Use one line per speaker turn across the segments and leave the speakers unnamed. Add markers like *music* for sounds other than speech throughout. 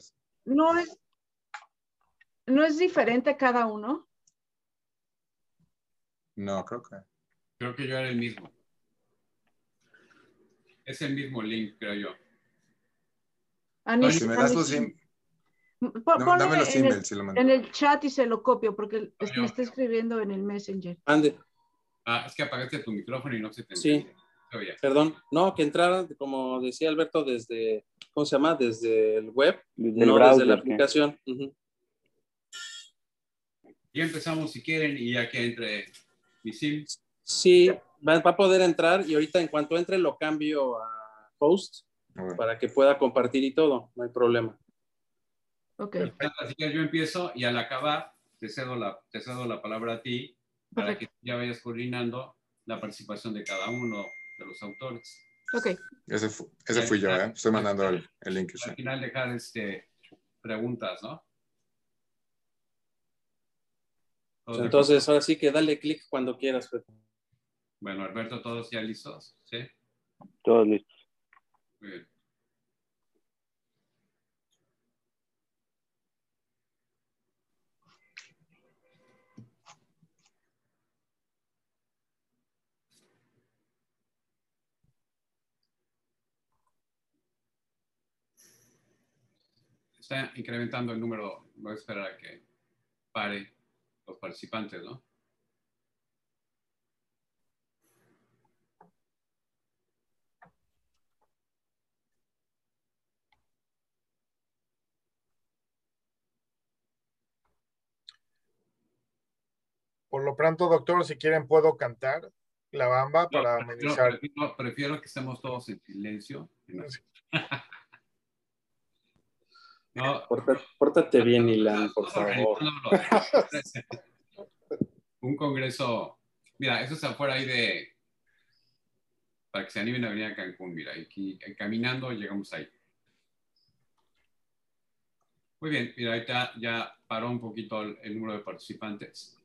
entonces.
No es, no es diferente cada uno.
No, creo que.
Creo que yo era el mismo. Es el mismo link, creo yo.
Anis-
Si me das im-
Pon-
no, dame los
en, el,
emails y lo mando.
en el chat y se lo copio porque es-
yo.
me está escribiendo en el Messenger.
Ande,
Ah, es que apagaste tu micrófono y no se te
Sí.
entiende.
Perdón. No, que entraran, como decía Alberto, desde, ¿cómo se llama? Desde el web,
Desde el
no
browser.
desde la aplicación.
Ya empezamos si quieren y ya que entre mi sim.
Sí, va, va a poder entrar y ahorita en cuanto entre lo cambio a host
A ver.
para que pueda compartir y todo, no hay problema.
Ok,
Así que yo empiezo y al acabar te cedo la, te cedo la palabra a ti para
perfecto.
que ya vayas coordinando la participación de cada uno de los autores.
Ok,
Ese, fu- ese fui yo, ¿eh? Estoy mandando el, el link.
Al final dejar este, preguntas, ¿no? ¿Todos de
Entonces, ahora sí que dale clic cuando quieras.
Bueno, Alberto, ¿todos ya listos? ¿Sí?
Todos listos.
Muy bien. Está incrementando el número, voy a esperar a que pare los participantes, ¿no?
Por lo pronto, doctor, si quieren puedo cantar la bamba
No,
para amenizar.
prefiero- prefiero que estemos todos en silencio. No, *laughs*
Porta- Pórtate bien, Ilan, por favor.
Un congreso, mira, eso es afuera ahí de, para que se animen a venir a Cancún, mira, aquí eh, caminando llegamos ahí. Muy bien, mira, ahorita ya paró un poquito el, el número de participantes.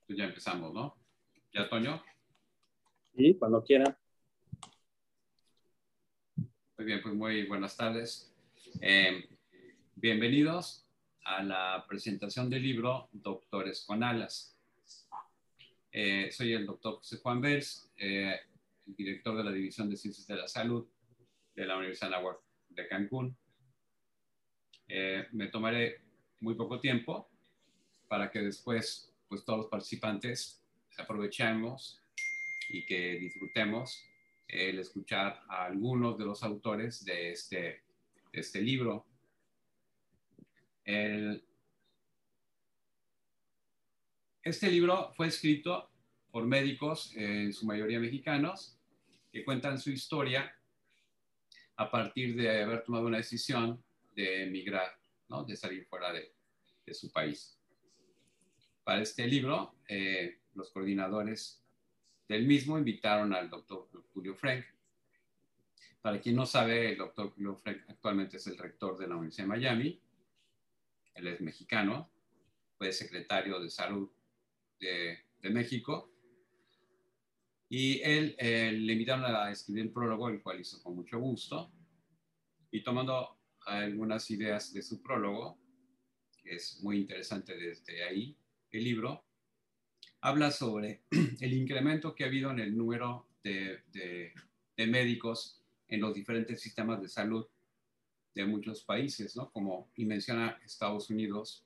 Entonces ya empezamos, ¿no? ¿Ya, Toño?
Sí, cuando quieran.
Muy bien, pues muy buenas tardes. Eh, bienvenidos a la presentación del libro Doctores con Alas. Eh, soy el doctor José Juan Bers, eh, director de la División de Ciencias de la Salud de la Universidad de Cancún. Eh, me tomaré muy poco tiempo para que después pues, todos los participantes aprovechemos y que disfrutemos el escuchar a algunos de los autores de este, de este libro. El- este libro fue escrito por médicos, eh, en su mayoría mexicanos, que cuentan su historia a partir de haber tomado una decisión de emigrar, ¿no? de salir fuera de, de su país. Para este libro, eh, los coordinadores del mismo invitaron al doctor Julio Frank. Para quien no sabe, el doctor Julio Frank actualmente es el rector de la Universidad de Miami. Él es mexicano, fue secretario de salud de, México. Y él eh, le invitaron a escribir el prólogo, el cual hizo con mucho gusto. Y tomando algunas ideas de su prólogo, que es muy interesante desde ahí, el libro, habla sobre *clears throat* el incremento que ha habido en el número de, médicos en los diferentes sistemas de salud de muchos países, ¿no? Como y menciona Estados Unidos,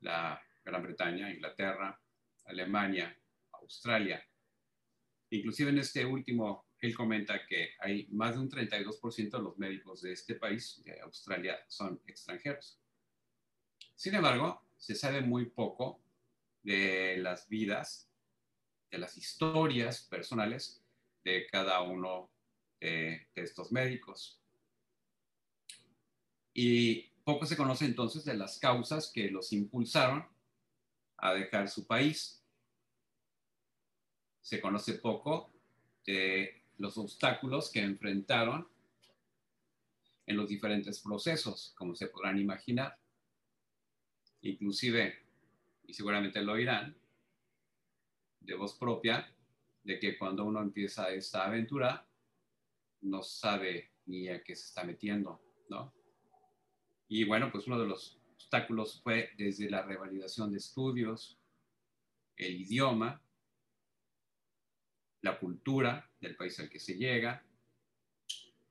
la Gran Bretaña, Inglaterra, Alemania, Australia. Inclusive en este último, él comenta que hay más de un 32% de los médicos de este país, de Australia, son extranjeros. Sin embargo, se sabe muy poco de las vidas, de las historias personales de cada uno de, de, estos médicos. Y poco se conoce entonces de las causas que los impulsaron a dejar su país. Se conoce poco de los obstáculos que enfrentaron en los diferentes procesos, como se podrán imaginar. Inclusive y seguramente lo oirán, de voz propia, de que cuando uno empieza esta aventura, no sabe ni a qué se está metiendo, ¿no? Y bueno, pues uno de los obstáculos fue desde la revalidación de estudios, el idioma, la cultura del país al que se llega,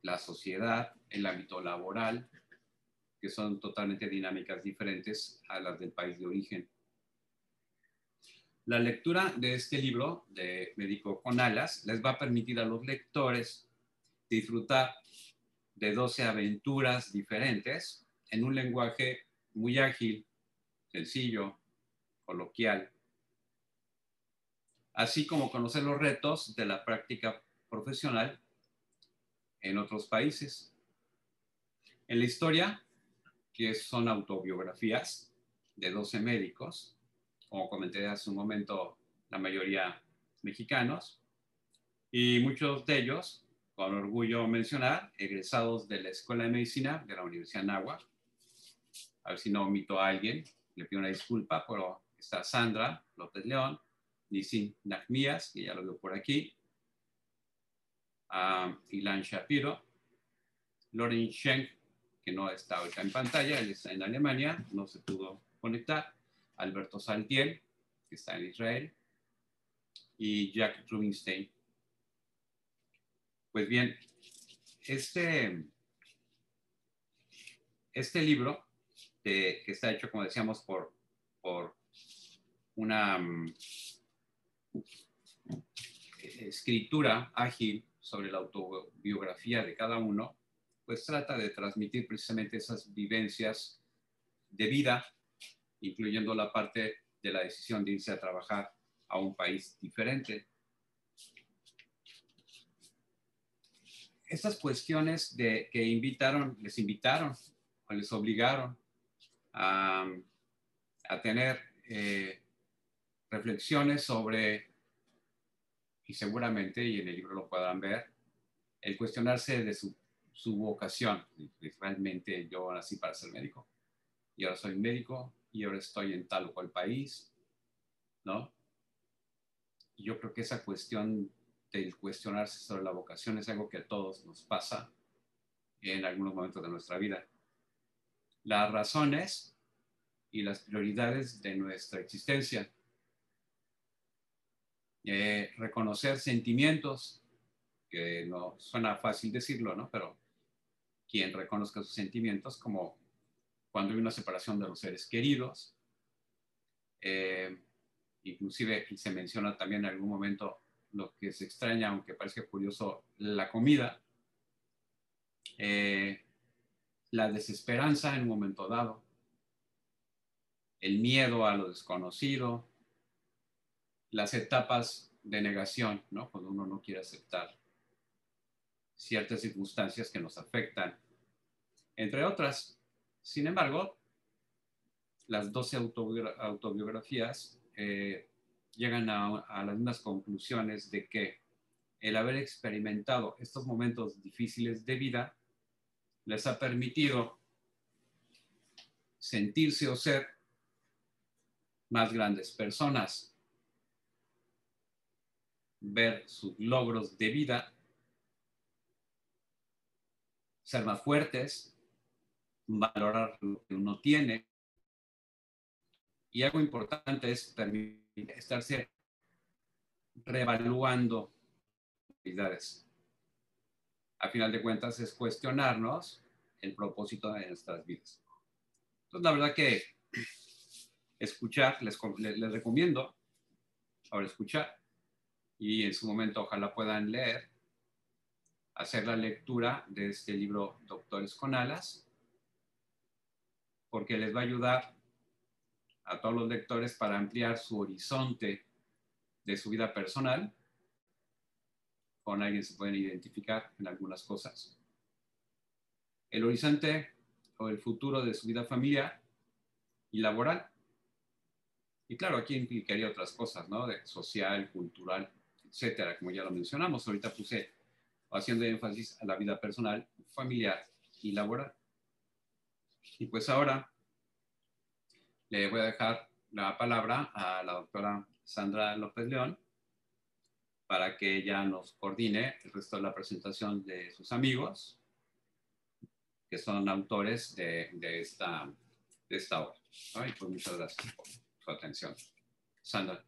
la sociedad, el ámbito laboral, que son totalmente dinámicas diferentes a las del país de origen. La lectura de este libro de Médico con Alas les va a permitir a los lectores disfrutar de 12 aventuras diferentes en un lenguaje muy ágil, sencillo, coloquial, así como conocer los retos de la práctica profesional en otros países. En la historia, que son autobiografías de 12 médicos, como comenté hace un momento, la mayoría mexicanos, y muchos de ellos, con orgullo mencionar, egresados de la Escuela de Medicina de la Universidad de Nahua. A ver si no omito a alguien, le pido una disculpa, pero está Sandra López León, Nisin Nachmías, que ya lo veo por aquí, a Ilan Shapiro, Loren Schenk, que no está ahorita en pantalla, él está en Alemania, no se pudo conectar, Alberto Saltiel, que está en Israel, y Jack Rubinstein. Pues bien, este, este libro, que, que está hecho, como decíamos, por, por una um, escritura ágil sobre la autobiografía de cada uno, pues trata de transmitir precisamente esas vivencias de vida, incluyendo la parte de la decisión de irse a trabajar a un país diferente. Estas cuestiones de que invitaron, les invitaron o les obligaron a, a tener eh, reflexiones sobre, y seguramente, y en el libro lo podrán ver, el cuestionarse de su, su vocación. Realmente yo nací para ser médico y ahora soy médico y ahora estoy en tal o cual país, ¿no? Y yo creo que esa cuestión del cuestionarse sobre la vocación es algo que a todos nos pasa en algunos momentos de nuestra vida. Las razones y las prioridades de nuestra existencia eh, reconocer sentimientos, que no suena fácil decirlo, ¿no? Pero quien reconozca sus sentimientos, como cuando hay una separación de los seres queridos, eh, inclusive se menciona también en algún momento lo que se extraña, aunque parezca curioso, la comida, eh, la desesperanza en un momento dado, el miedo a lo desconocido, las etapas de negación. Cuando uno no quiere aceptar ciertas circunstancias que nos afectan, entre otras. Sin embargo, las 12 autobiografías eh, llegan a, a las mismas conclusiones de que el haber experimentado estos momentos difíciles de vida les ha permitido sentirse o ser más grandes personas, ver sus logros de vida, ser más fuertes, valorar lo que uno tiene. Y algo importante es estarse reevaluando habilidades. A final de cuentas es cuestionarnos el propósito de nuestras vidas. Entonces, la verdad que escuchar, les, les recomiendo ahora escuchar y en su momento ojalá puedan leer, hacer la lectura de este libro Doctores con Alas, porque les va a ayudar a todos los lectores para ampliar su horizonte de su vida personal. Con alguien se pueden identificar en algunas cosas. El horizonte o el futuro de su vida familiar y laboral. Y claro, aquí implicaría otras cosas, ¿no? De social, cultural, etcétera, como ya lo mencionamos. Ahorita puse haciendo énfasis a la vida personal, familiar y laboral. Y pues ahora le voy a dejar la palabra a la doctora Sandra López León para que ella nos coordine el resto de la presentación de sus amigos que son autores de, de esta, de esta obra. Ay, pues muchas gracias por su atención. Sandra.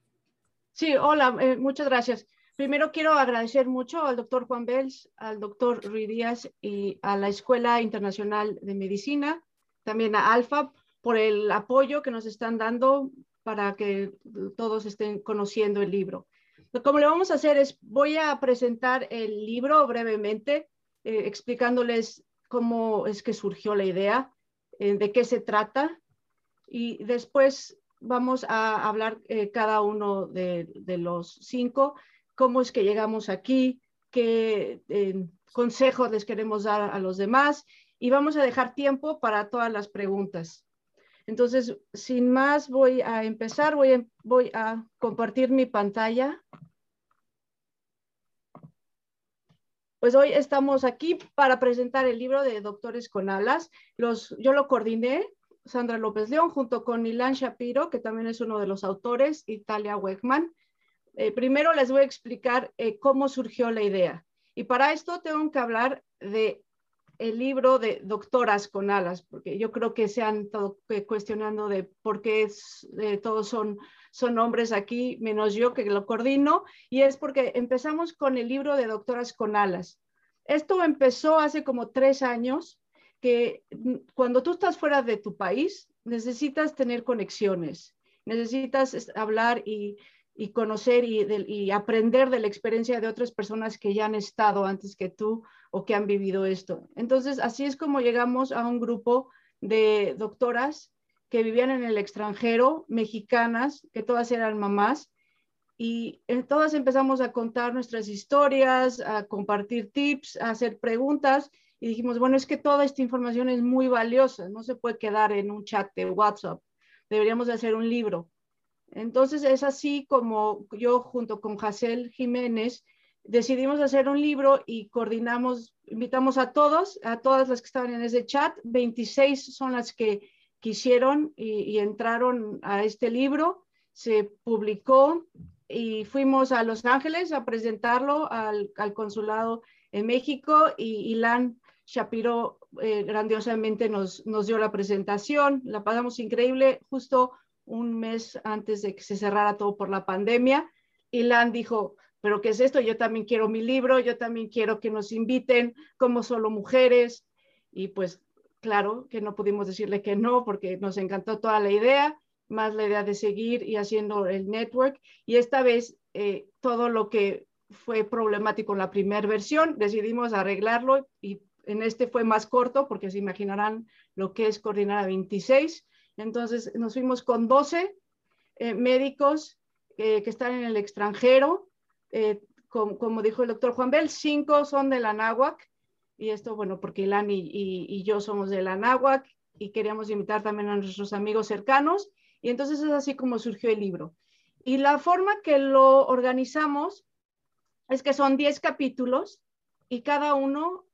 Sí, hola, eh, muchas gracias. Primero quiero agradecer mucho al doctor Juan Bels, al doctor Ruiz Díaz y a la Escuela Internacional de Medicina, también a Alfa, por el apoyo que nos están dando para que todos estén conociendo el libro. Como le vamos a hacer es, voy a presentar el libro brevemente, eh, explicándoles cómo es que surgió la idea, eh, de qué se trata, y después vamos a hablar eh, cada uno de, de, los cinco cómo es que llegamos aquí, qué consejos les queremos dar a los demás y vamos a dejar tiempo para todas las preguntas. Entonces, sin más, voy a empezar, voy a, compartir mi pantalla. Pues hoy estamos aquí para presentar el libro de Doctores con Alas. Los, yo lo coordiné, Sandra López León, junto con Ilan Shapiro, que también es uno de los autores, Italia Wegman. Eh, primero les voy a explicar eh, cómo surgió la idea. Y para esto tengo que hablar de el libro de Doctoras con Alas, porque yo creo que se han estado cuestionando de por qué eh, todos son, son hombres aquí, menos yo que lo coordino, y es porque empezamos con el libro de Doctoras con Alas. Esto empezó hace como tres años, que mm, cuando tú estás fuera de tu país, necesitas tener conexiones, necesitas hablar y y conocer y, de, y, aprender de la experiencia de otras personas que ya han estado antes que tú o que han vivido esto. Entonces, así es como llegamos a un grupo de doctoras que vivían en el extranjero, mexicanas, que todas eran mamás, y eh, todas empezamos a contar nuestras historias, a compartir tips, a hacer preguntas, y dijimos, bueno, es que toda esta información es muy valiosa, no se puede quedar en un chat de WhatsApp, deberíamos de hacer un libro. Entonces es así como yo junto con Jacel Jiménez decidimos hacer un libro y coordinamos, invitamos a todos, a todas las que estaban en ese chat, 26 son las que quisieron y, entraron a este libro, se publicó y fuimos a Los Ángeles a presentarlo al, consulado en México y Ilan Shapiro eh, grandiosamente nos, nos dio la presentación, la pasamos increíble, justo un mes antes de que se cerrara todo por la pandemia. Y Lan dijo, pero ¿qué es esto? Yo también quiero mi libro, yo también quiero que nos inviten como solo mujeres. Y pues claro que no pudimos decirle que no porque nos encantó toda la idea, más la idea de seguir y haciendo el network. Y esta vez eh, todo lo que fue problemático en la primera versión, decidimos arreglarlo y en este fue más corto porque se imaginarán lo que es coordinar a 26 entonces nos fuimos con 12 eh, médicos eh, que están en el extranjero. Eh, como, dijo el doctor Juan Bel, cinco son de la náhuac. Y esto, bueno, porque Ilan y, yo somos de la náhuac y queríamos invitar también a nuestros amigos cercanos. Y entonces es así como surgió el libro. Y la forma que lo organizamos es que son 10 capítulos y cada uno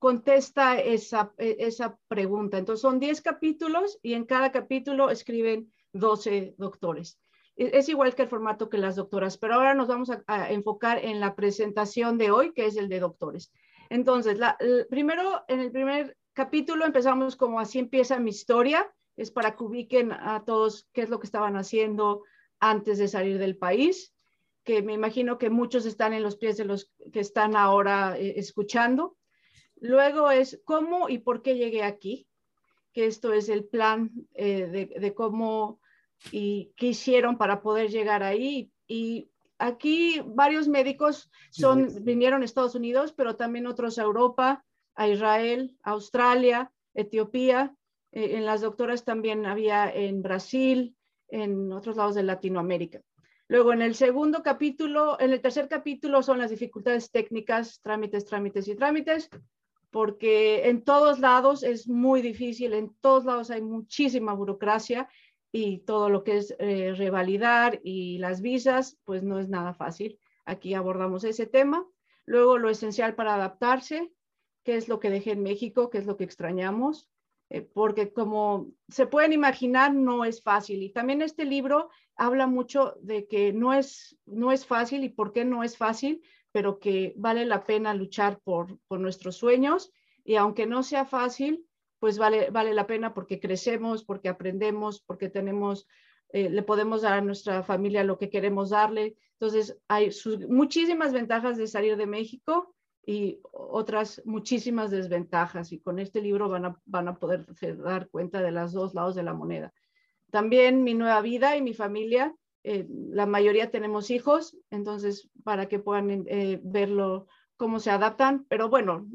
contesta esa, e, esa pregunta. Entonces son 10 capítulos y en cada capítulo escriben 12 doctores. E, es igual que el formato que las doctoras, pero ahora nos vamos a, enfocar en la presentación de hoy, que es el de doctores. Entonces, primero, en el primer capítulo empezamos como así empieza mi historia, es para que ubiquen a todos qué es lo que estaban haciendo antes de salir del país, que me imagino que muchos están en los pies de los que están ahora eh, escuchando. Luego es cómo y por qué llegué aquí, que esto es el plan eh, de, de, cómo y qué hicieron para poder llegar ahí. Y aquí varios médicos son, vinieron a Estados Unidos, pero también otros a Europa, a Israel, a Australia, Etiopía. Eh, en las doctoras también había en Brasil, en otros lados de Latinoamérica. Luego, en el segundo capítulo, en el tercer capítulo son las dificultades técnicas, trámites, trámites y trámites porque en todos lados es muy difícil, en todos lados hay muchísima burocracia y todo lo que es eh, revalidar y las visas, pues no es nada fácil. Aquí abordamos ese tema. Luego lo esencial para adaptarse, qué es lo que dejé en México, qué es lo que extrañamos, eh, porque como se pueden imaginar, no es fácil. Y también este libro habla mucho de que no es, no es fácil y por qué no es fácil, pero que vale la pena luchar por, por nuestros sueños y aunque no sea fácil, pues vale, vale la pena porque crecemos, porque aprendemos, porque tenemos, eh, le podemos dar a nuestra familia lo que queremos darle. Entonces, hay muchísimas ventajas de salir de México y otras muchísimas desventajas. Y con este libro van a, van a poder dar cuenta de los dos lados de la moneda. También mi nueva vida y mi familia, eh, la mayoría tenemos hijos, entonces para que puedan eh, verlo cómo se adaptan, pero bueno,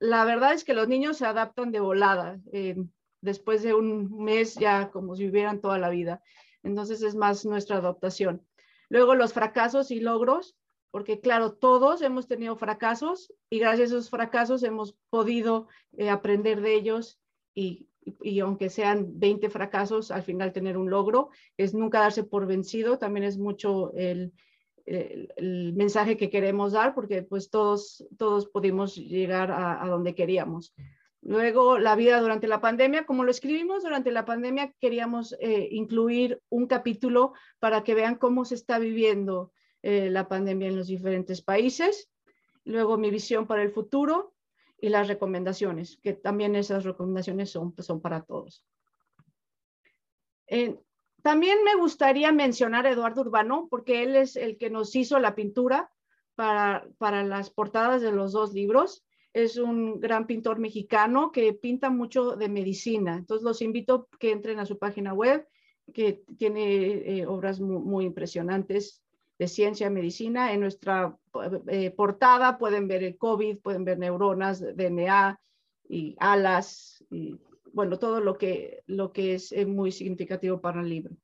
la verdad es que los niños se adaptan de volada, eh, después de un mes ya como si vivieran toda la vida. Entonces es más nuestra adaptación. Luego los fracasos y logros, porque claro, todos hemos tenido fracasos y gracias a esos fracasos hemos podido aprender de ellos y, y, aunque sean 20 fracasos, al final tener un logro, es nunca darse por vencido, también es mucho el el, mensaje que queremos dar, porque pues todos, todos pudimos llegar a, donde queríamos. Luego, la vida durante la pandemia, como lo escribimos durante la pandemia, queríamos eh, incluir un capítulo para que vean cómo se está viviendo eh, la pandemia en los diferentes países. Luego, mi visión para el futuro y las recomendaciones, que también esas recomendaciones son, son para todos. También me gustaría mencionar a Eduardo Urbano, porque él es el que nos hizo la pintura para, para las portadas de los dos libros. Es un gran pintor mexicano que pinta mucho de medicina. Entonces los invito que entren a su página web, que tiene eh, obras muy, impresionantes de ciencia, medicina. En nuestra eh, portada pueden ver el COVID, pueden ver neuronas, DNA y alas y bueno, todo lo que, lo que es eh, muy significativo para el libro.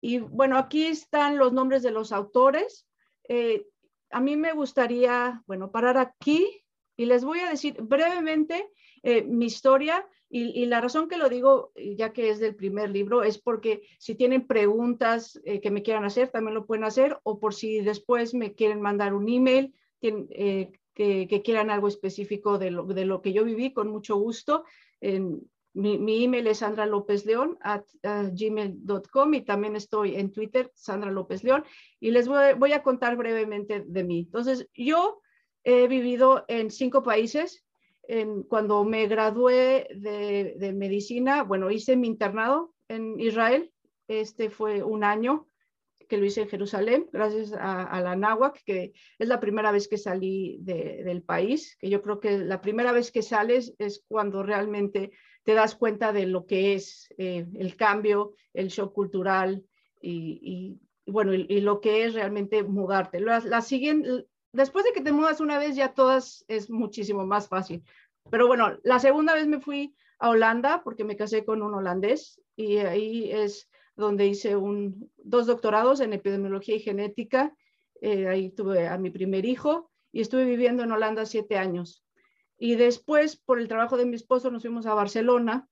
Y bueno, aquí están los nombres de los autores. Eh, a mí me gustaría, bueno, parar aquí y les voy a decir brevemente mi historia y, la razón que lo digo, ya que es del primer libro, es porque si tienen preguntas que me quieran hacer, también lo pueden hacer, o por si después me quieren mandar un email, que, que, quieran algo específico de lo, de lo, que yo viví, con mucho gusto. En, mi, email es Sandra López León at gmail.com y también estoy en Twitter, Sandra López León, y les voy, a contar brevemente de mí. Entonces, yo he vivido en cinco países. En, cuando me gradué de, medicina, bueno, hice mi internado en Israel. Este fue un año que lo hice en Jerusalén, gracias a, la náhuac, que es la primera vez que salí del país, que yo creo que la primera vez que sales es cuando realmente te das cuenta de lo que es eh, el cambio, el shock cultural y, bueno, y, lo que es realmente mudarte. La, la siguiente, después de que te mudas una vez, ya todas es muchísimo más fácil. Pero bueno, la segunda vez me fui a Holanda porque me casé con un holandés y ahí es donde hice un, dos doctorados en epidemiología y genética. Eh, ahí tuve a mi primer hijo y estuve viviendo en Holanda siete años. Y después, por el trabajo de mi esposo, nos fuimos a Barcelona.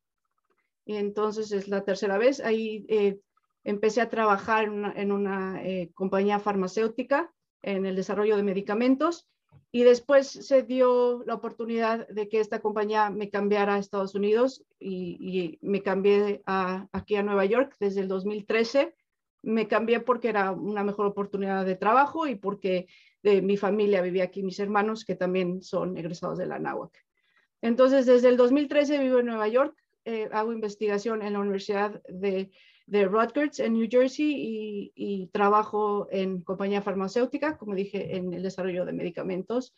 Y entonces es la tercera vez. Ahí eh, empecé a trabajar en una, eh, compañía farmacéutica en el desarrollo de medicamentos y después se dio la oportunidad de que esta compañía me cambiara a Estados Unidos y, me cambié aquí a Nueva York desde el 2013. Me cambié porque era una mejor oportunidad de trabajo y porque de mi familia vivía aquí, mis hermanos que también son egresados de la NAWAC. Entonces, desde el 2013 vivo en Nueva York, eh, hago investigación en la Universidad de de Rutgers en New Jersey y, trabajo en compañía farmacéutica, como dije, en el desarrollo de medicamentos.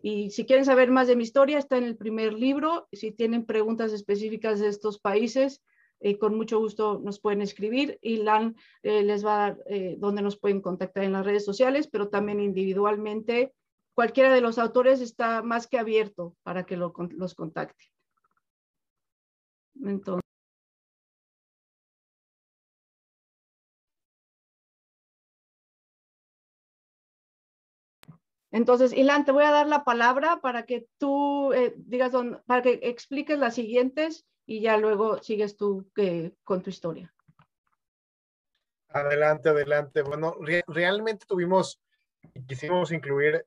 Y si quieren saber más de mi historia, está en el primer libro. Si tienen preguntas específicas de estos países, eh, con mucho gusto nos pueden escribir y LAN eh, les va a dar eh, donde nos pueden contactar en las redes sociales, pero también individualmente. Cualquiera de los autores está más que abierto para que los contacte. Entonces. Entonces, Ilan, te voy a dar la palabra para que tú eh, digas, para que expliques las siguientes y ya luego sigues tú eh, con tu historia.
Adelante, adelante. Bueno, realmente tuvimos, quisimos incluir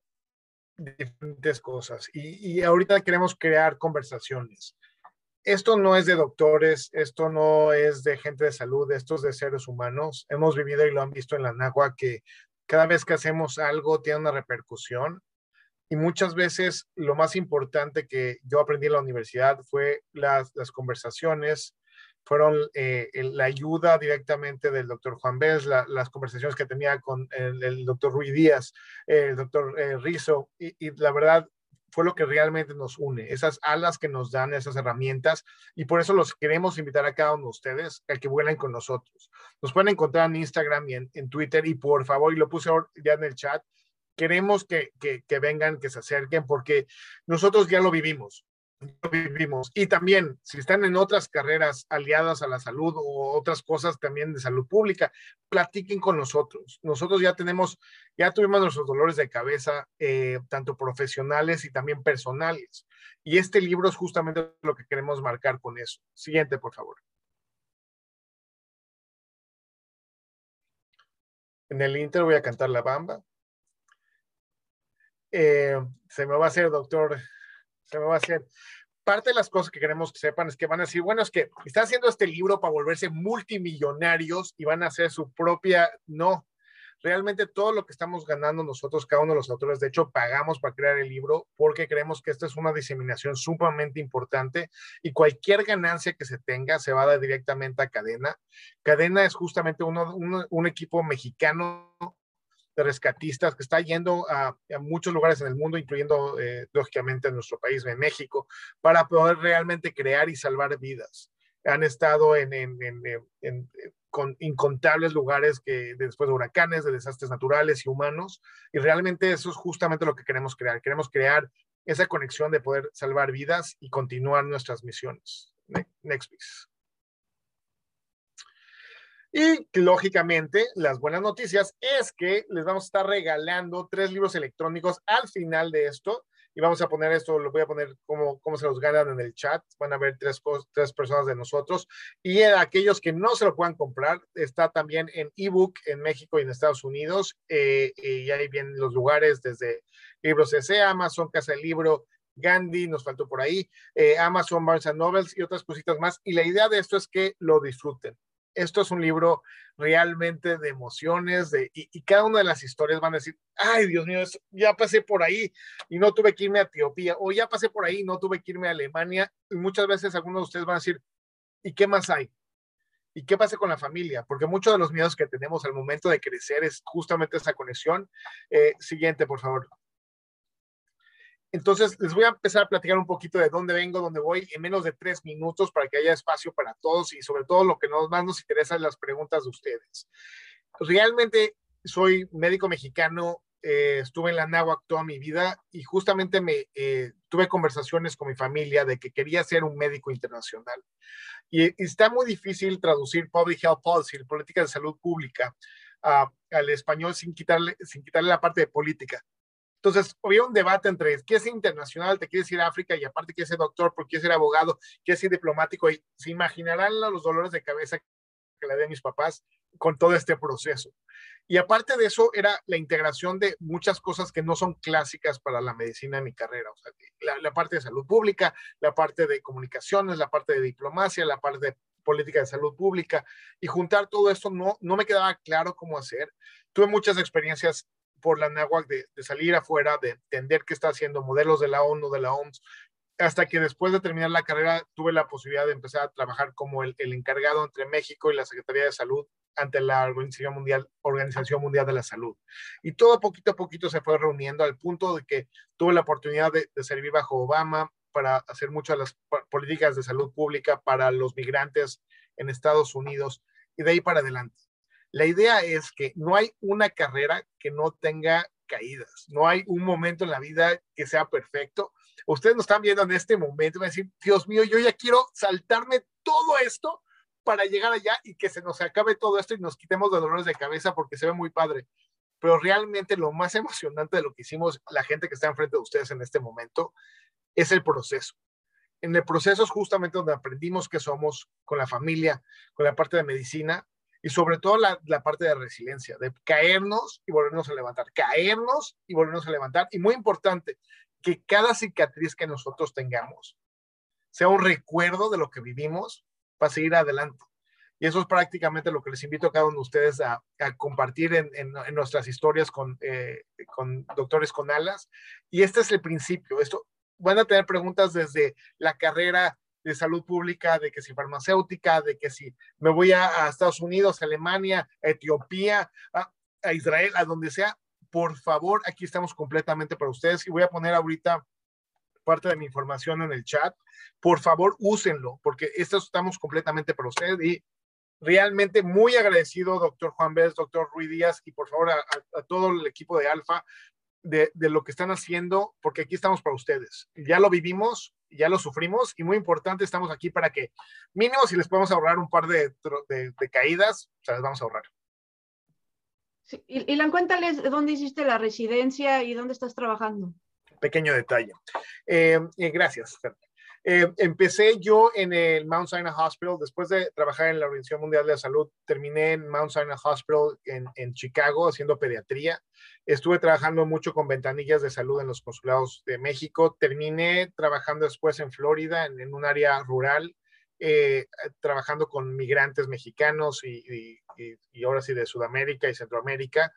diferentes cosas y, y ahorita queremos crear conversaciones. Esto no es de doctores, esto no es de gente de salud, esto es de seres humanos. Hemos vivido y lo han visto en la NAGUA que cada vez que hacemos algo tiene una repercusión. Y muchas veces lo más importante que yo aprendí en la universidad fue las, las conversaciones, fueron eh, la ayuda directamente del doctor Juan Bez, las conversaciones que tenía con el, doctor Ruiz Díaz, el doctor eh, Rizo, y, la verdad fue lo que realmente nos une, esas alas que nos dan esas herramientas, y por eso los queremos invitar a cada uno de ustedes a que vuelen con nosotros. Nos pueden encontrar en Instagram y en, Twitter, y por favor, y lo puse ya en el chat, queremos que, que, que vengan, que se acerquen, porque nosotros ya lo vivimos vivimos. Y también, si están en otras carreras aliadas a la salud o otras cosas también de salud pública, platiquen con nosotros. Nosotros ya tenemos, ya tuvimos nuestros dolores de cabeza, eh, tanto profesionales y también personales. Y este libro es justamente lo que queremos marcar con eso. Siguiente, por favor. En el Inter voy a cantar la bamba. Eh, se me va a hacer, doctor, se me va a hacer. Parte de las cosas que queremos que sepan es que van a decir, bueno, es que están haciendo este libro para volverse multimillonarios y van a hacer su propia, no, realmente todo lo que estamos ganando nosotros, cada uno de los autores, de hecho, pagamos para crear el libro porque creemos que esta es una diseminación sumamente importante y cualquier ganancia que se tenga se va a dar directamente a Cadena. Cadena es justamente uno, un equipo mexicano de rescatistas que está yendo a, muchos lugares en el mundo, incluyendo eh, lógicamente en nuestro país, en México, para poder realmente crear y salvar vidas. Han estado en, en, en, con incontables lugares que después de huracanes, de desastres naturales y humanos, y realmente eso es justamente lo que queremos crear. Queremos crear esa conexión de poder salvar vidas y continuar nuestras misiones. Next, please. Y lógicamente, las buenas noticias es que les vamos a estar regalando tres libros electrónicos al final de esto. Y vamos a poner esto, lo voy a poner como, cómo se los ganan en el chat. Van a ver tres, tres personas de nosotros. Y aquellos que no se lo puedan comprar, está también en ebook en México y en Estados Unidos. Eh, y ahí vienen los lugares desde Libros S, Amazon, Casa del Libro, Gandhi, nos faltó por ahí, eh, Amazon, Barnes Novels y otras cositas más. Y la idea de esto es que lo disfruten esto es un libro realmente de emociones de, y, cada una de las historias van a decir, ay Dios mío, ya pasé por ahí y no tuve que irme a Etiopía, o ya pasé por ahí y no tuve que irme a Alemania. Y muchas veces algunos de ustedes van a decir, ¿y qué más hay? ¿Y qué pasa con la familia? Porque muchos de los miedos que tenemos al momento de crecer es justamente esa conexión. Eh, siguiente, por favor. Entonces, les voy a empezar a platicar un poquito de dónde vengo, dónde voy, en menos de tres minutos para que haya espacio para todos y sobre todo lo que más nos interesa es las preguntas de ustedes. Realmente soy médico mexicano, eh, estuve en la NAWAC toda mi vida y justamente me eh, tuve conversaciones con mi familia de que quería ser un médico internacional. Y, está muy difícil traducir Public Health Policy, política de salud pública, al español sin quitarle, sin quitarle la parte de política. Entonces, había un debate entre qué es internacional, te quieres ir a África y aparte quieres ser doctor, porque quieres ser abogado, quieres ser diplomático y se imaginarán los dolores de cabeza que le di a mis papás con todo este proceso. Y aparte de eso, era la integración de muchas cosas que no son clásicas para la medicina en mi carrera. O sea, la, parte de salud pública, la parte de comunicaciones, la parte de diplomacia, la parte de política de salud pública. Y juntar todo esto no, no me quedaba claro cómo hacer. Tuve muchas experiencias por la NAWAC de, salir afuera, de entender qué está haciendo, modelos de la ONU, de la OMS, hasta que después de terminar la carrera tuve la posibilidad de empezar a trabajar como el, encargado entre México y la Secretaría de Salud ante la Organización Mundial, Organización Mundial de la Salud. Y todo poquito a poquito se fue reuniendo al punto de que tuve la oportunidad de, de servir bajo Obama para hacer muchas de las políticas de salud pública para los migrantes en Estados Unidos y de ahí para adelante. La idea es que no hay una carrera que no tenga caídas, no hay un momento en la vida que sea perfecto. Ustedes nos están viendo en este momento van a decir, Dios mío, yo ya quiero saltarme todo esto para llegar allá y que se nos acabe todo esto y nos quitemos de dolores de cabeza porque se ve muy padre. Pero realmente lo más emocionante de lo que hicimos la gente que está enfrente de ustedes en este momento es el proceso. En el proceso es justamente donde aprendimos que somos con la familia, con la parte de medicina, y sobre todo la, parte de resiliencia, de caernos y volvernos a levantar, caernos y volvernos a levantar. Y muy importante, que cada cicatriz que nosotros tengamos sea un recuerdo de lo que vivimos para seguir adelante. Y eso es prácticamente lo que les invito a cada uno de ustedes a, compartir en, nuestras historias con, eh, con doctores con alas. Y este es el principio. Esto, van a tener preguntas desde la carrera de salud pública, de que si farmacéutica, de que si me voy a, Estados Unidos, a Alemania, a Etiopía, a, a, Israel, a donde sea, por favor, aquí estamos completamente para ustedes y voy a poner ahorita parte de mi información en el chat. Por favor, úsenlo, porque esto estamos completamente para ustedes y realmente muy agradecido, doctor Juan Vélez, doctor Ruiz Díaz, y por favor a, todo el equipo de Alfa de, lo que están haciendo, porque aquí estamos para ustedes. Ya lo vivimos, ya lo sufrimos, y muy importante, estamos aquí para que mínimo si les podemos ahorrar un par de, caídas, o sea, les vamos a ahorrar.
Sí. Y, y cuéntales dónde hiciste la residencia y dónde estás trabajando.
Pequeño detalle. Eh, eh, gracias. Eh, empecé yo en el Mount Sinai Hospital, después de trabajar en la Organización Mundial de la Salud, terminé en Mount Sinai Hospital en, en, Chicago haciendo pediatría. Estuve trabajando mucho con ventanillas de salud en los consulados de México. Terminé trabajando después en Florida, en, un área rural, eh, trabajando con migrantes mexicanos y, y, y, ahora sí de Sudamérica y Centroamérica.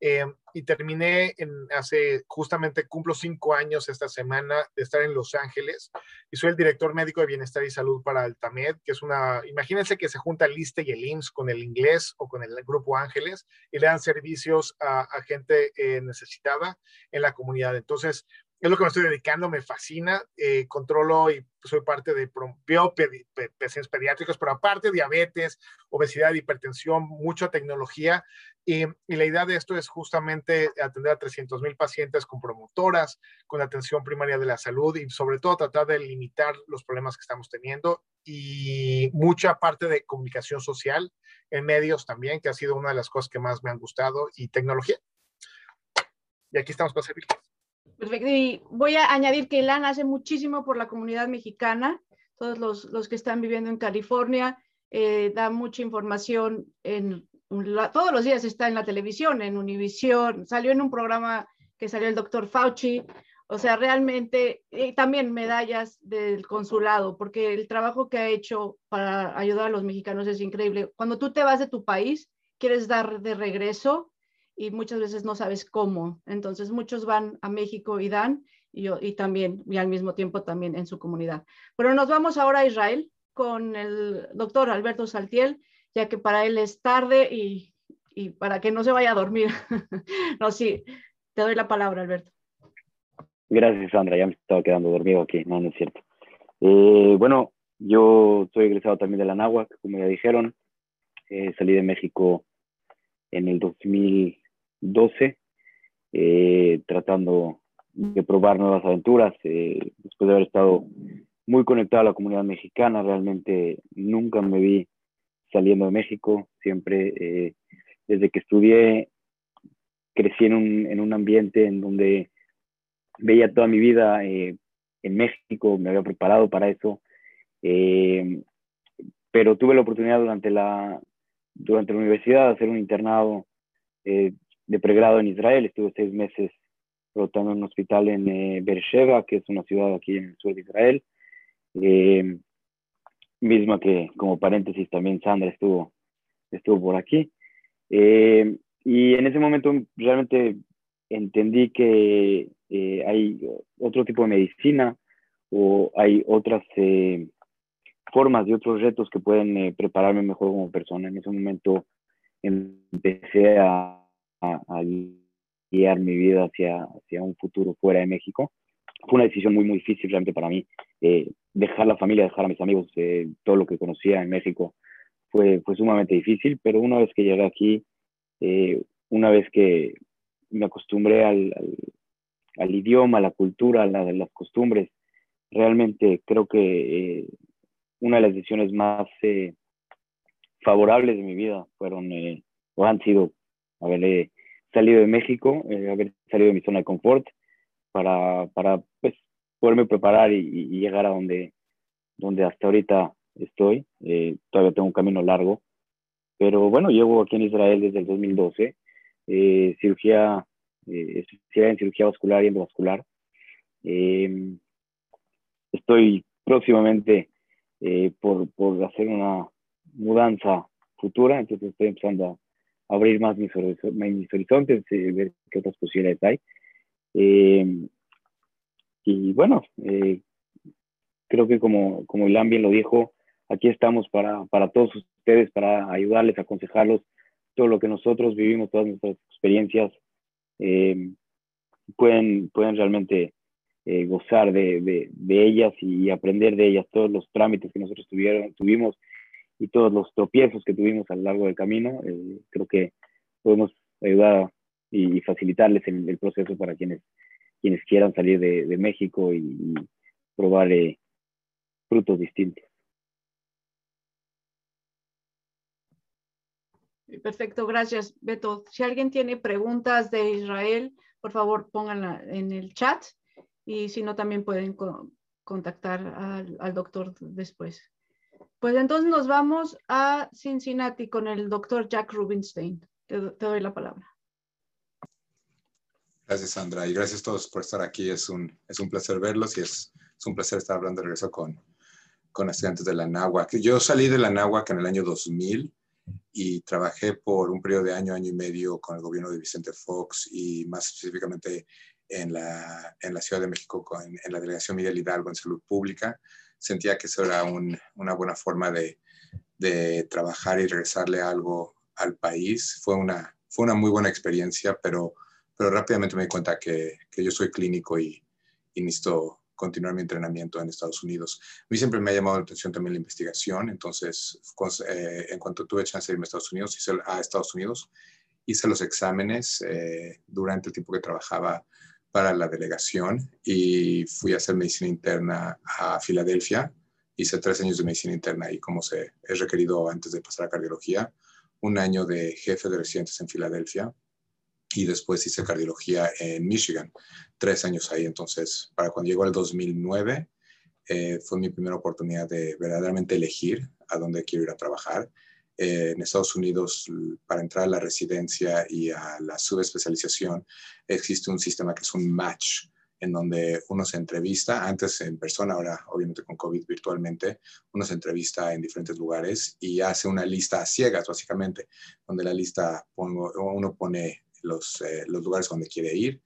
Eh, y terminé en hace, justamente cumplo cinco años esta semana de estar en Los Ángeles y soy el director médico de bienestar y salud para Altamed, que es una, imagínense que se junta el ISTE y el IMSS con el inglés o con el grupo Ángeles y le dan servicios a, gente eh, necesitada en la comunidad. Entonces, es lo que me estoy dedicando, me fascina, eh, controlo y soy parte de pacientes pediátricos, pero aparte diabetes, obesidad, hipertensión, mucha tecnología. Y, la idea de esto es justamente atender a 300 mil pacientes con promotoras, con atención primaria de la salud y sobre todo tratar de limitar los problemas que estamos teniendo y mucha parte de comunicación social en medios también, que ha sido una de las cosas que más me han gustado, y tecnología. Y aquí estamos para servirles.
Perfecto. Y voy a añadir que Ilan hace muchísimo por la comunidad mexicana, todos los, los que están viviendo en California, eh, da mucha información en todos los días está en la televisión, en Univisión, salió en un programa que salió el doctor Fauci, o sea, realmente, y también medallas del consulado, porque el trabajo que ha hecho para ayudar a los mexicanos es increíble. Cuando tú te vas de tu país, quieres dar de regreso y muchas veces no sabes cómo. Entonces muchos van a México y dan y, y también, y al mismo tiempo también en su comunidad. Pero nos vamos ahora a Israel con el doctor Alberto Saltiel, ya que para él es tarde y, y para que no se vaya a dormir. *laughs* no, sí, te doy la palabra, Alberto.
Gracias, Sandra. Ya me estaba quedando dormido aquí. No, no es cierto. Eh, bueno, yo soy egresado también de la NAHUAC, como ya dijeron. Eh, salí de México en el 2000, 12, eh, tratando de probar nuevas aventuras. Eh, después de haber estado muy conectado a la comunidad mexicana, realmente nunca me vi saliendo de México. Siempre, eh, desde que estudié, crecí en un, en un, ambiente en donde veía toda mi vida en México, me había preparado para eso. pero tuve la oportunidad durante la, durante la universidad de hacer un internado de pregrado en Israel. Estuve seis meses rotando en un hospital en eh, Beersheba, que es una ciudad aquí en el sur de Israel. Eh, misma que, como paréntesis, también Sandra estuvo, estuvo por aquí. Eh, y en ese momento realmente entendí que eh, hay otro tipo de medicina o hay otras formas y otros retos que pueden prepararme mejor como persona. En ese momento empecé a a, guiar mi vida hacia, hacia un futuro fuera de México. Fue una decisión muy, muy difícil realmente para mí. Eh, dejar la familia, dejar a mis amigos, eh, todo lo que conocía en México, fue, fue sumamente difícil, pero una vez que llegué aquí, eh, una vez que me acostumbré al, al, idioma, a la cultura, a, las costumbres, realmente creo que una de las decisiones más favorables de mi vida fueron o han sido haber salido de México, eh, haber salido de mi zona de confort para, para pues, poderme preparar y, llegar a donde, donde hasta ahorita estoy. Eh, todavía tengo un camino largo, pero bueno, llevo aquí en Israel desde el 2012, eh, cirugía, especialidad en cirugía vascular y endovascular. estoy próximamente por, por hacer una mudanza futura, entonces estoy empezando a abrir más mis, mis horizontes, y ver qué otras posibilidades hay. Eh, y bueno, eh, creo que como, como Ilan bien lo dijo, aquí estamos para, para todos ustedes, para ayudarles, aconsejarlos, todo lo que nosotros vivimos, todas nuestras experiencias, eh, pueden, pueden realmente eh, gozar de, de, ellas y aprender de ellas, todos los trámites que nosotros tuvieron, tuvimos y todos los tropiezos que tuvimos a lo largo del camino, eh, creo que podemos ayudar y facilitarles el, proceso para quienes, quienes quieran salir de, México y, probar frutos distintos.
Perfecto, gracias, Beto. Si alguien tiene preguntas de Israel, por favor pónganla en el chat y si no, también pueden contactar al, doctor después. Pues entonces nos vamos a Cincinnati con el doctor Jack Rubinstein. Te, doy la palabra.
Gracias, Sandra, y gracias a todos por estar aquí. Es un, es un placer verlos y es, un placer estar hablando de regreso con, con estudiantes de la NAWAC. Yo salí de la NAWAC en el año 2000 y trabajé por un periodo de año, año y medio con el gobierno de Vicente Fox y más específicamente en la, en la Ciudad de México, con, en la delegación Miguel Hidalgo en salud pública. Sentía que eso era un, una buena forma de, de, trabajar y regresarle algo al país. Fue una, fue una muy buena experiencia, pero, pero rápidamente me di cuenta que, que yo soy clínico y, y necesito continuar mi entrenamiento en Estados Unidos. A mí siempre me ha llamado la atención también la investigación, entonces eh, en cuanto tuve chance de irme a Estados Unidos, hice, a Estados Unidos, hice los exámenes eh, durante el tiempo que trabajaba para la delegación y fui a hacer medicina interna a Filadelfia. Hice tres años de medicina interna y como se es requerido antes de pasar a cardiología, un año de jefe de residentes en Filadelfia y después hice cardiología en Michigan, tres años ahí. Entonces, para cuando llegó el 2009, eh, fue mi primera oportunidad de verdaderamente elegir a dónde quiero ir a trabajar. Eh, en Estados Unidos, para entrar a la residencia y a la subespecialización, existe un sistema que es un match, en donde uno se entrevista, antes en persona, ahora obviamente con COVID virtualmente, uno se entrevista en diferentes lugares y hace una lista a ciegas, básicamente, donde la lista pongo, uno pone los, eh, lugares donde quiere ir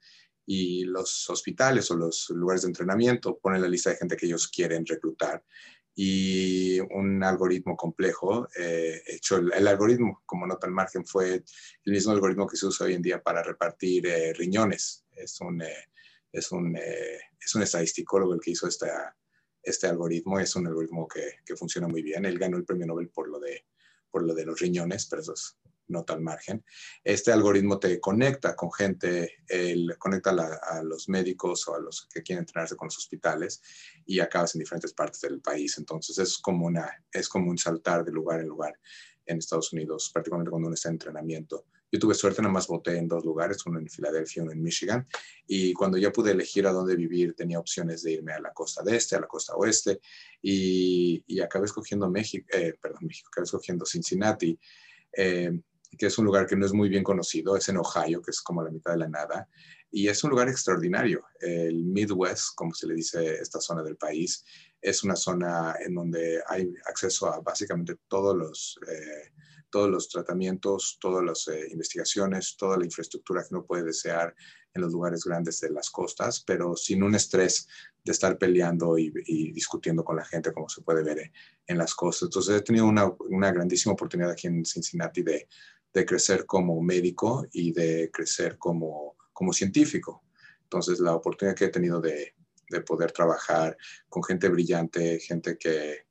y los hospitales o los lugares de entrenamiento ponen la lista de gente que ellos quieren reclutar y un algoritmo complejo eh, hecho el, algoritmo como nota al margen fue el mismo algoritmo que se usa hoy en día para repartir eh, riñones. Es un es un es un estadisticólogo el que hizo este este algoritmo. Es un algoritmo que, que, funciona muy bien. Él ganó el premio Nobel por lo de por lo de los riñones pero eso es nota al margen. Este algoritmo te conecta con gente, el, conecta a, los médicos o a los que quieren entrenarse con los hospitales y acabas en diferentes partes del país. Entonces es como, una, es como un saltar de lugar en lugar en Estados Unidos, particularmente cuando uno está en entrenamiento. Yo tuve suerte, nada más voté en dos lugares, uno en Filadelfia y uno en Michigan. Y cuando ya pude elegir a dónde vivir, tenía opciones de irme a la costa de este, a la costa oeste. Y, y acabé escogiendo México, eh, perdón, México, acabé escogiendo Cincinnati. Eh, que es un lugar que no es muy bien conocido, es en Ohio, que es como la mitad de la nada, y es un lugar extraordinario. El Midwest, como se le dice esta zona del país, es una zona en donde hay acceso a básicamente todos los, eh, todos los tratamientos, todas las eh, investigaciones, toda la infraestructura que uno puede desear en los lugares grandes de las costas, pero sin un estrés de estar peleando y, discutiendo con la gente, como se puede ver en las costas. Entonces he tenido una, grandísima oportunidad aquí en Cincinnati de, crecer como médico y de crecer como, científico. Entonces, la oportunidad que he tenido de, de poder trabajar con gente brillante, gente que,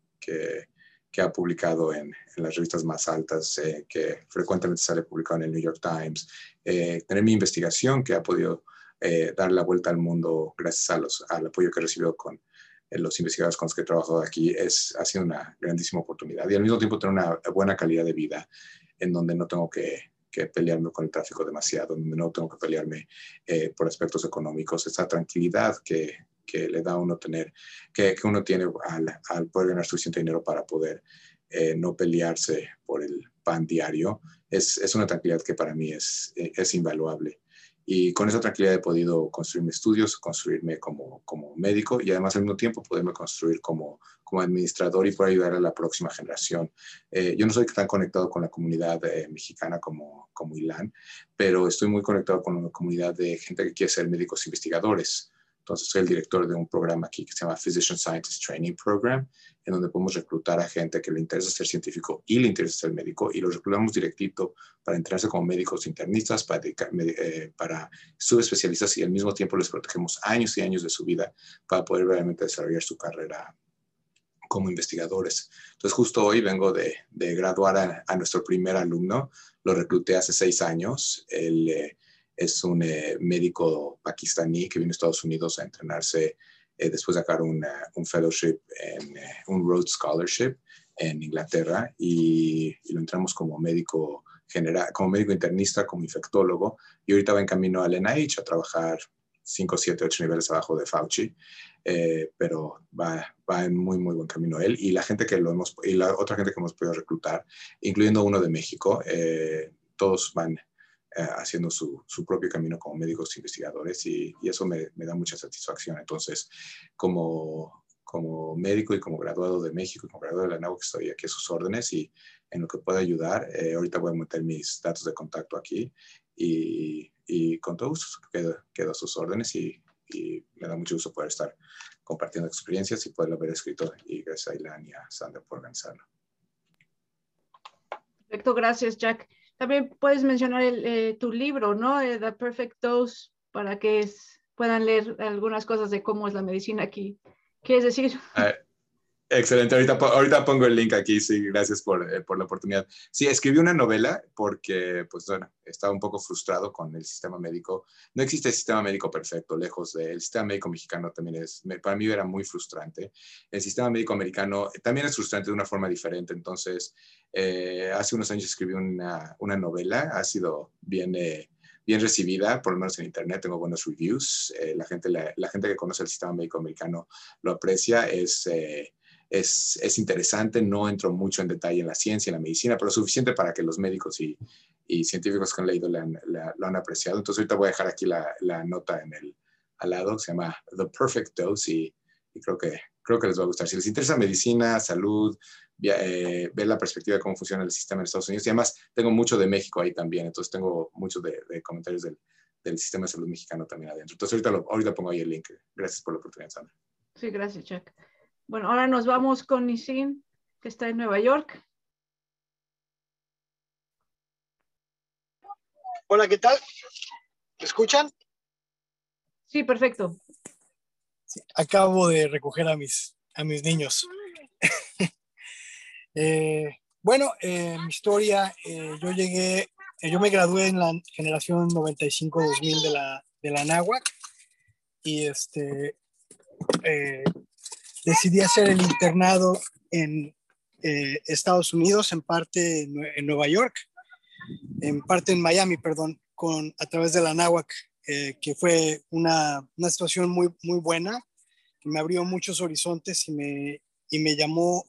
que ha publicado en, en, las revistas más altas, eh, que frecuentemente sale publicado en el New York Times, eh, tener mi investigación que ha podido eh, dar la vuelta al mundo gracias a los, al apoyo que he recibido con los investigadores con los que he trabajado aquí, es, ha sido una grandísima oportunidad. Y al mismo tiempo tener una buena calidad de vida en donde no tengo que, pelearme con el tráfico demasiado, no tengo que pelearme eh, por aspectos económicos, esa tranquilidad que, le da a uno tener, que, uno tiene al, poder ganar suficiente dinero para poder eh, no pelearse por el pan diario, es, una tranquilidad que para mí es, es invaluable. y con esa tranquilidad he podido construir mis estudios, construirme como, como médico y además al mismo tiempo poderme construir como, como administrador y poder ayudar a la próxima generación. Eh, yo no soy tan conectado con la comunidad eh, mexicana como, como Ilan, pero estoy muy conectado con una comunidad de gente que quiere ser médicos investigadores. Entonces, soy el director de un programa aquí que se llama Physician Scientist Training Program, en donde podemos reclutar a gente que le interesa ser científico y le interesa ser médico, y los reclutamos directito para entrenarse como médicos internistas, para, eh, para subespecialistas, y al mismo tiempo les protegemos años y años de su vida para poder realmente desarrollar su carrera como investigadores. Entonces, justo hoy vengo de, de graduar a, nuestro primer alumno, lo recluté hace seis años. Eh, es un eh, médico pakistaní que vino a Estados Unidos a entrenarse eh, después de sacar un fellowship, en, eh, un Rhodes Scholarship en Inglaterra y, lo entramos como médico general, como médico internista, como infectólogo y ahorita va en camino al NIH a trabajar 5, 7, 8 niveles abajo de Fauci, pero va, va, en muy, muy buen camino él y la gente que lo hemos, y la otra gente que hemos podido reclutar, incluyendo uno de México, todos van eh, haciendo su, su, propio camino como médicos investigadores y, y eso me, me, da mucha satisfacción. Entonces, como, como médico y como graduado de México y como graduado de la NAU, estoy aquí a sus órdenes y en lo que pueda ayudar, eh, ahorita voy a meter mis datos de contacto aquí y, y con todo gusto quedo, quedo, a sus órdenes y, y, me da mucho gusto poder estar compartiendo experiencias y poderlo haber escrito y gracias a Ilan y a Sandra por organizarlo.
Perfecto, gracias Jack. También puedes mencionar eh, tu libro, ¿no? Eh, The Perfect Dose, para que puedan leer algunas cosas de cómo es la medicina aquí. ¿Quieres decir?
Ah, Excelente, ahorita, ahorita pongo el link aquí, sí, gracias por, eh, por, la oportunidad. Sí, escribí una novela porque, pues bueno, estaba un poco frustrado con el sistema médico. No existe el sistema médico perfecto, lejos del sistema médico mexicano también es, para mí era muy frustrante. El sistema médico americano también es frustrante de una forma diferente, entonces, eh, hace unos años escribí una, una novela, ha sido bien... Eh, bien recibida, por lo menos en internet, tengo buenos reviews, la, gente, la, la, gente que conoce el sistema médico americano lo aprecia, es, es, es, interesante, no entro mucho en detalle en la ciencia, en la medicina, pero suficiente para que los médicos y, y científicos que han leído lo han apreciado. Entonces ahorita voy a dejar aquí la, la, nota en el, al lado, se llama The Perfect Dose y, y, creo, que, creo que les va a gustar. Si les interesa medicina, salud, eh, ver la perspectiva de cómo funciona el sistema en Estados Unidos y además tengo mucho de México ahí también, entonces tengo muchos de, de comentarios del, del, sistema de salud mexicano también adentro. Entonces ahorita, lo, ahorita pongo ahí el link. Gracias por la oportunidad, Sandra.
Sí, gracias, Chuck. Bueno, ahora nos vamos con Nisin, que está en Nueva York.
Hola, ¿qué tal? ¿Me escuchan?
Sí, perfecto.
acabo de recoger a mis, a mis niños. *laughs* eh, bueno, eh, mi historia, eh, yo llegué, eh, yo me gradué en la generación 95-2000 de la, de la NAWAC y este, decidí hacer el internado en eh, Estados Unidos, en parte en, Nueva York, en parte en Miami, perdón, con, a través de la NAWAC, eh, que fue una, una, situación muy, muy buena, que me abrió muchos horizontes y me, y me llamó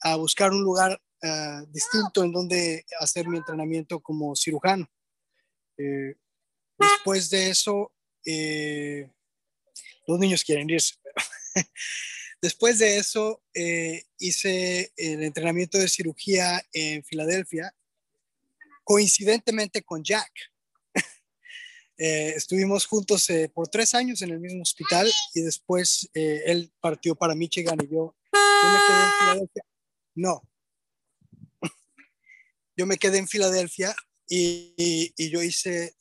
a buscar un lugar uh, distinto en donde hacer mi entrenamiento como cirujano. Eh, después de eso, los niños quieren irse. *laughs* Después de eso, eh, hice el entrenamiento de cirugía en Filadelfia, coincidentemente con Jack. *laughs* eh, estuvimos juntos eh, por tres años en el mismo hospital y después él partió para Michigan y yo, me quedé en Filadelfia. No. *laughs* yo me quedé en Filadelfia y, y yo hice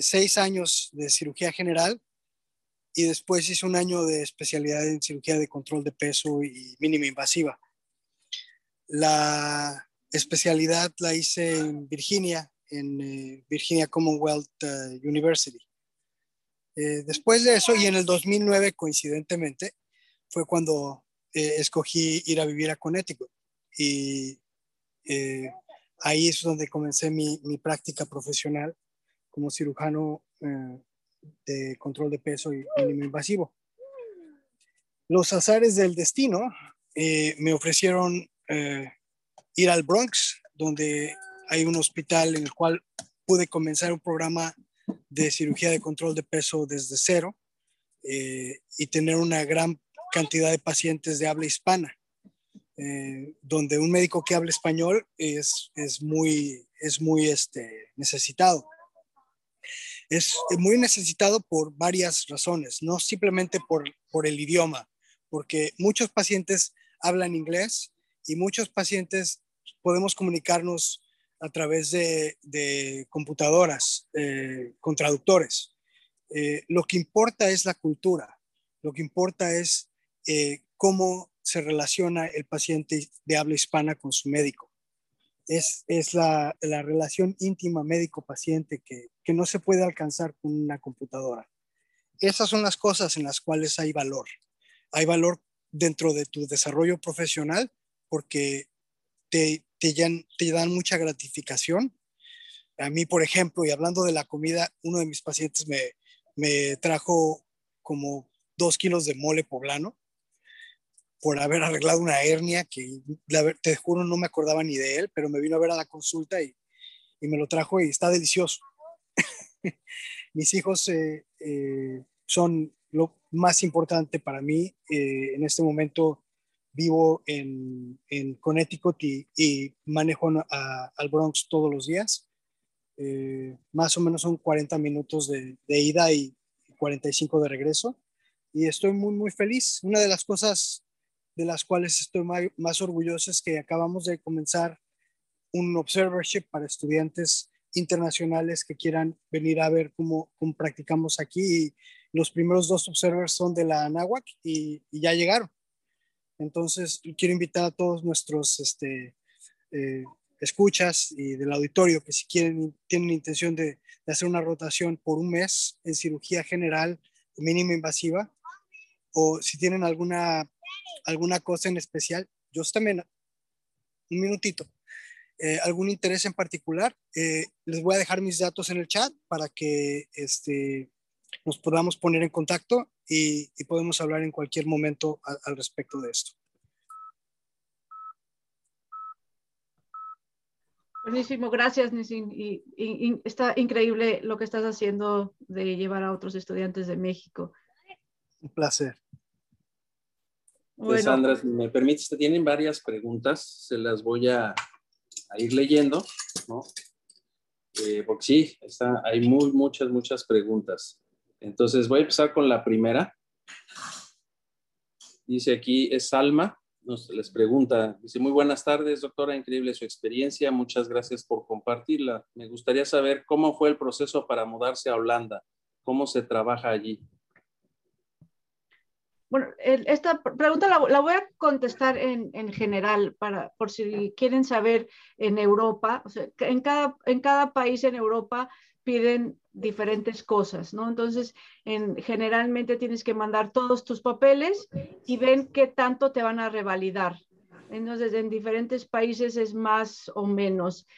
seis años de cirugía general y después hice un año de especialidad en cirugía de control de peso y mínima invasiva. La especialidad la hice en Virginia, en eh, Virginia Commonwealth uh, University. Eh, después de eso, y en el 2009, coincidentemente, fue cuando eh, escogí ir a vivir a Connecticut. Y ahí es donde comencé mi, mi práctica profesional como cirujano de control de peso y mínimo invasivo. Los azares del destino eh, me ofrecieron eh, ir al Bronx, donde hay un hospital en el cual pude comenzar un programa de cirugía de control de peso desde cero eh, y tener una gran cantidad de pacientes de habla hispana, donde un médico que habla español es, es muy, es muy este, necesitado. Es muy necesitado por varias razones, no simplemente por, por el idioma, porque muchos pacientes hablan inglés y muchos pacientes podemos comunicarnos a través de, computadoras eh, con traductores. Eh, lo que importa es la cultura, lo que importa es eh, cómo se relaciona el paciente de habla hispana con su médico. Es, es la, la, relación íntima médico-paciente que, que no se puede alcanzar con una computadora. Esas son las cosas en las cuales hay valor. Hay valor dentro de tu desarrollo profesional porque te, te, te dan mucha gratificación. A mí, por ejemplo, y hablando de la comida, uno de mis pacientes me, me trajo como dos kilos de mole poblano por haber arreglado una hernia que te juro no me acordaba ni de él, pero me vino a ver a la consulta y, y me lo trajo y está delicioso. *laughs* Mis hijos eh, eh, son lo más importante para mí. Eh, en este momento vivo en, en Connecticut y, manejo al Bronx todos los días. Eh, más o menos son 40 minutos de, ida y 45 de regreso. Y estoy muy, muy feliz. Una de las cosas de las cuales estoy más, orgulloso es que acabamos de comenzar un observership para estudiantes internacionales que quieran venir a ver cómo, practicamos aquí. los primeros dos observers son de la Anáhuac y, y ya llegaron. Entonces, quiero invitar a todos nuestros este, eh, escuchas y del auditorio que si quieren, tienen intención de, hacer una rotación por un mes en cirugía general mínima invasiva, o si tienen alguna, alguna cosa en especial, yo también, un minutito, eh, algún interés en particular, eh, les voy a dejar mis datos en el chat para que este, nos podamos poner en contacto y, podemos hablar en cualquier momento al respecto de esto.
Buenísimo, gracias Nisin. Y, está increíble lo que estás haciendo de llevar a otros estudiantes de México.
Un placer.
Pues Sandra, si me permites, te tienen varias preguntas, se las voy a, ir leyendo, ¿no? Eh, porque sí, está, hay muy, muchas, muchas preguntas. Entonces voy a empezar con la primera. Dice aquí, es Alma, nos les pregunta, dice, muy buenas tardes, doctora, increíble su experiencia, muchas gracias por compartirla. Me gustaría saber cómo fue el proceso para mudarse a Holanda, cómo se trabaja allí.
Bueno, esta pregunta la, voy a contestar en, en, general, para, por si quieren saber en Europa, o sea, en cada, en cada país en Europa piden diferentes cosas, ¿no? Entonces, en, generalmente tienes que mandar todos tus papeles y ven qué tanto te van a revalidar. Entonces, en diferentes países es más o menos.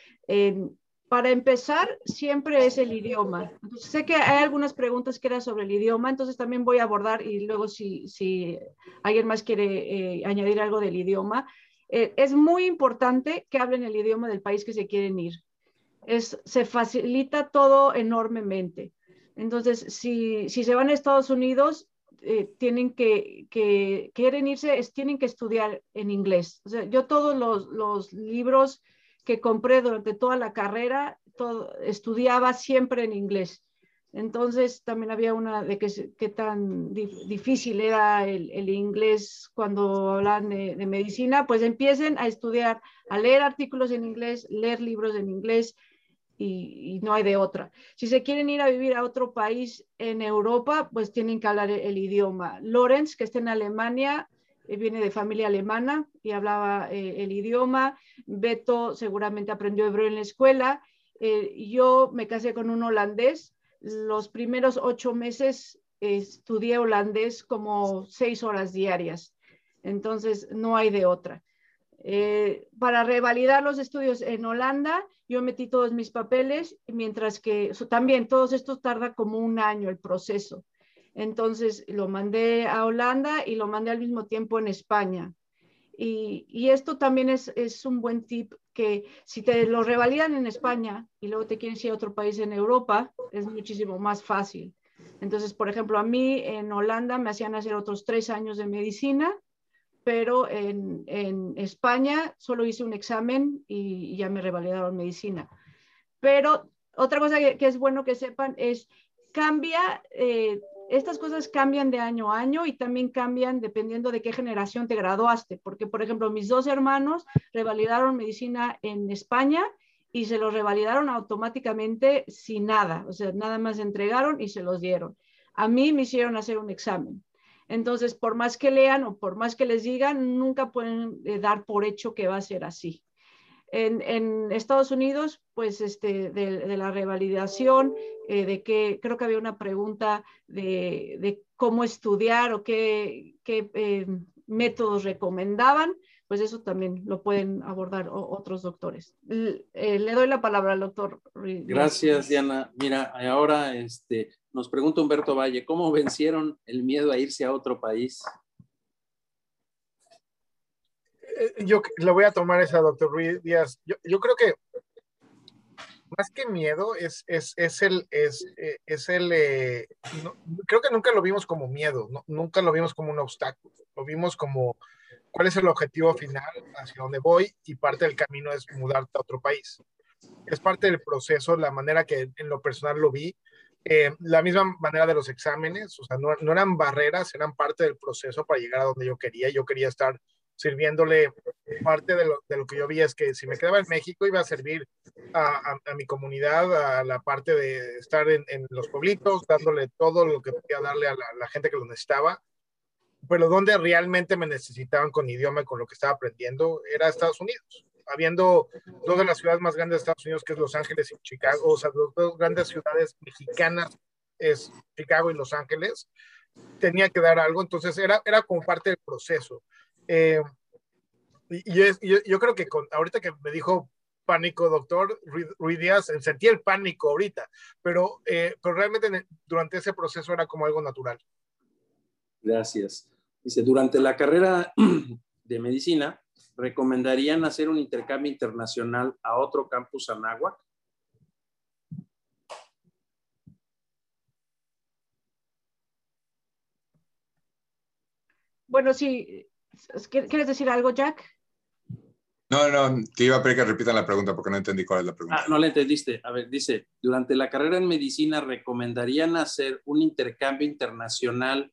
Para empezar, siempre es el idioma. Sé que hay algunas preguntas que eran sobre el idioma, entonces también voy a abordar y luego si, si alguien más quiere eh, añadir algo del idioma. Eh, es muy importante que hablen el idioma del país que se quieren ir es, se facilita todo enormemente. Entonces, si, si se van a Estados Unidos, eh, tienen que, que, quieren irse, tienen que estudiar en inglés. Yo todos los, los libros que compré durante toda la carrera, estudiaba siempre en inglés. Entonces también había una de qué tan difícil era el, el, inglés cuando hablan de, medicina, pues empiecen a estudiar, a leer artículos en inglés, leer libros en inglés, y, no hay de otra. Si se quieren ir a vivir a otro país en Europa, pues tienen que hablar el, idioma. Lorenz, que está en Alemania, viene de familia alemana y hablaba eh, el idioma. Beto seguramente aprendió hebreo en la escuela. Eh, yo me casé con un holandés. Los primeros ocho meses estudié holandés como seis horas diarias. Entonces, no hay de otra. Eh, para revalidar los estudios en Holanda, yo metí todos mis papeles, mientras que también todos estos tarda como un año el proceso. Entonces lo mandé a Holanda y lo mandé al mismo tiempo en España. Y, esto también es, un buen tip que si te lo revalidan en España y luego te quieres ir a otro país en Europa, es muchísimo más fácil. Entonces, por ejemplo, a mí en Holanda me hacían hacer otros tres años de medicina, pero en, España solo hice un examen y, ya me revalidaron medicina. Pero otra cosa que, que es bueno que sepan es, cambia eh, estas cosas cambian de año a año y también cambian dependiendo de qué generación te graduaste, porque por ejemplo mis dos hermanos revalidaron medicina en España y se los revalidaron automáticamente sin nada, o sea, nada más entregaron y se los dieron. A mí me hicieron hacer un examen. Entonces, por más que lean o por más que les digan, nunca pueden eh, dar por hecho que va a ser así. En, Estados Unidos, pues este, de, la revalidación, eh, de que creo que había una pregunta de, cómo estudiar o qué, eh, métodos recomendaban, pues eso también lo pueden abordar otros doctores. Eh, le, doy la palabra al doctor.
Gracias, Diana. Mira, ahora este, nos pregunta Humberto Valle, ¿cómo vencieron el miedo a irse a otro país?
Eh, yo le voy a tomar esa, doctor Ruiz Díaz. Yo, yo creo que más que miedo es, es, es el, es, eh, es el eh, creo que nunca lo vimos como miedo, nunca lo vimos como un obstáculo, lo vimos como cuál es el objetivo final, hacia dónde voy y parte del camino es mudarte a otro país. Es parte del proceso, la manera que en lo personal lo vi, la misma manera de los exámenes, o sea, no, no, eran barreras, eran parte del proceso para llegar a donde yo quería. Yo quería estar sirviéndole parte de lo, de lo, que yo vi es que si me quedaba en México iba a servir a, a, mi comunidad, a la parte de estar en, en, los pueblitos, dándole todo lo que podía darle a la, gente que lo necesitaba, pero donde realmente me necesitaban con idioma con lo que estaba aprendiendo era Estados Unidos. Habiendo dos de las ciudades más grandes de Estados Unidos, que es Los Ángeles y Chicago, o sea, dos grandes ciudades mexicanas es Chicago y Los Ángeles, tenía que dar algo, entonces era, era como parte del proceso. Eh, y yo, yo, creo que con, ahorita que me dijo pánico, doctor Ruiz Díaz, sentí el pánico ahorita, pero, eh, pero realmente durante ese proceso era como algo natural.
Gracias. Dice, durante la carrera *clears throat* de medicina, ¿recomendarían hacer un intercambio internacional a otro campus Anáhuac?
Bueno, sí, ¿Quieres decir algo, Jack?
No, no, te iba a pedir que repitan la pregunta porque no entendí cuál es la pregunta.
Ah, no la entendiste. A ver, dice, durante la carrera en medicina, ¿recomendarían hacer un intercambio internacional?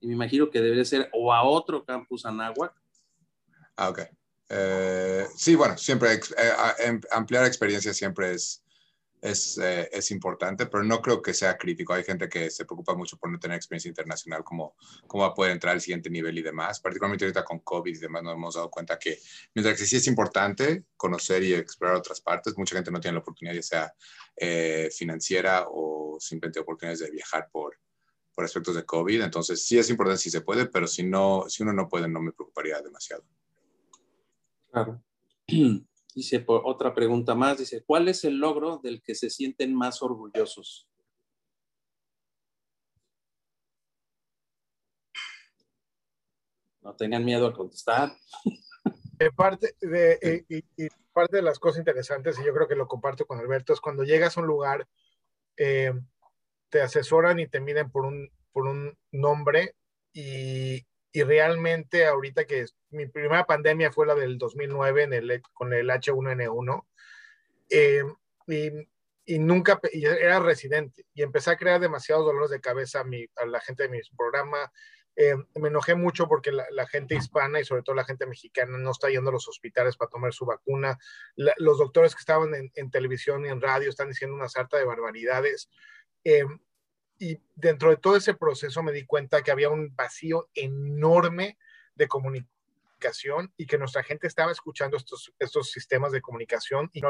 Y me imagino que debería ser o a otro campus Anáhuac.
Ah, ok. Eh, sí, bueno, siempre eh, em, ampliar experiencia siempre es, es, eh, es, importante, pero no creo que sea crítico. Hay gente que se preocupa mucho por no tener experiencia internacional, cómo, cómo va a poder entrar al siguiente nivel y demás. Particularmente ahorita con COVID y demás nos hemos dado cuenta que mientras que sí es importante conocer y explorar otras partes, mucha gente no tiene la oportunidad, ya sea eh, financiera o simplemente oportunidades de viajar por, por aspectos de COVID. Entonces sí es importante si se puede, pero si, no, si uno no puede, no me preocuparía demasiado.
Claro. *clears throat* Dice, por otra pregunta más, dice, ¿cuál es el logro del que se sienten más orgullosos? No tengan miedo a contestar.
parte de, y, parte de las cosas interesantes, y yo creo que lo comparto con Alberto, es cuando llegas a un lugar, eh, te asesoran y te miden por un, por un nombre y, y realmente ahorita que mi primera pandemia fue la del 2009 en el, con el H1N1 eh, y, nunca, era residente y empecé a crear demasiados dolores de cabeza a, la gente de mi programa. Eh, me enojé mucho porque la, gente hispana y sobre todo la gente mexicana no está yendo a los hospitales para tomar su vacuna. los doctores que estaban en, televisión y en radio están diciendo una sarta de barbaridades. Eh, y dentro de todo ese proceso me di cuenta que había un vacío enorme de comunicación y que nuestra gente estaba escuchando estos, estos sistemas de comunicación y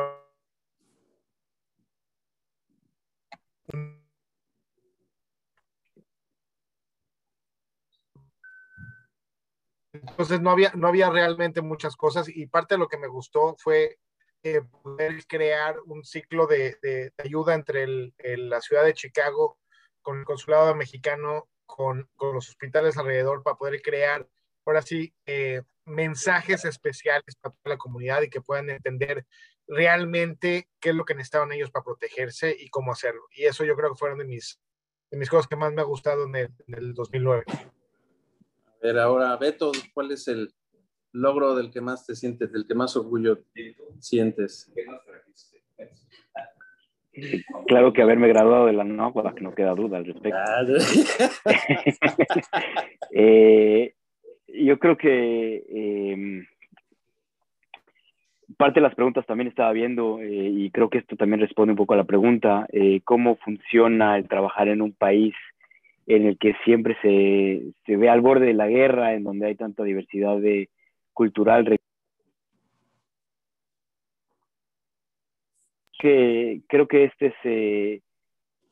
Entonces no había, no había realmente muchas cosas y parte de lo que me gustó fue eh, poder crear un ciclo de, de, ayuda entre la ciudad de Chicago con el consulado mexicano, con, con, los hospitales alrededor para poder crear, ahora sí, eh, mensajes especiales para toda la comunidad y que puedan entender realmente qué es lo que necesitaban ellos para protegerse y cómo hacerlo. Y eso yo creo que fueron de mis, de mis cosas que más me ha gustado en el, en el 2009.
A ver, ahora, Beto, ¿cuál es el logro del que más te sientes, del que más orgullo sientes?
Claro que haberme graduado de la NOVA, que no queda duda al respecto. *laughs* Eh, yo creo que eh, parte de las preguntas también estaba viendo, eh, y creo que esto también responde un poco a la pregunta, eh, cómo funciona el trabajar en un país en el que siempre se, se ve al borde de la guerra, en donde hay tanta diversidad de, cultural. Que, creo que este es, eh,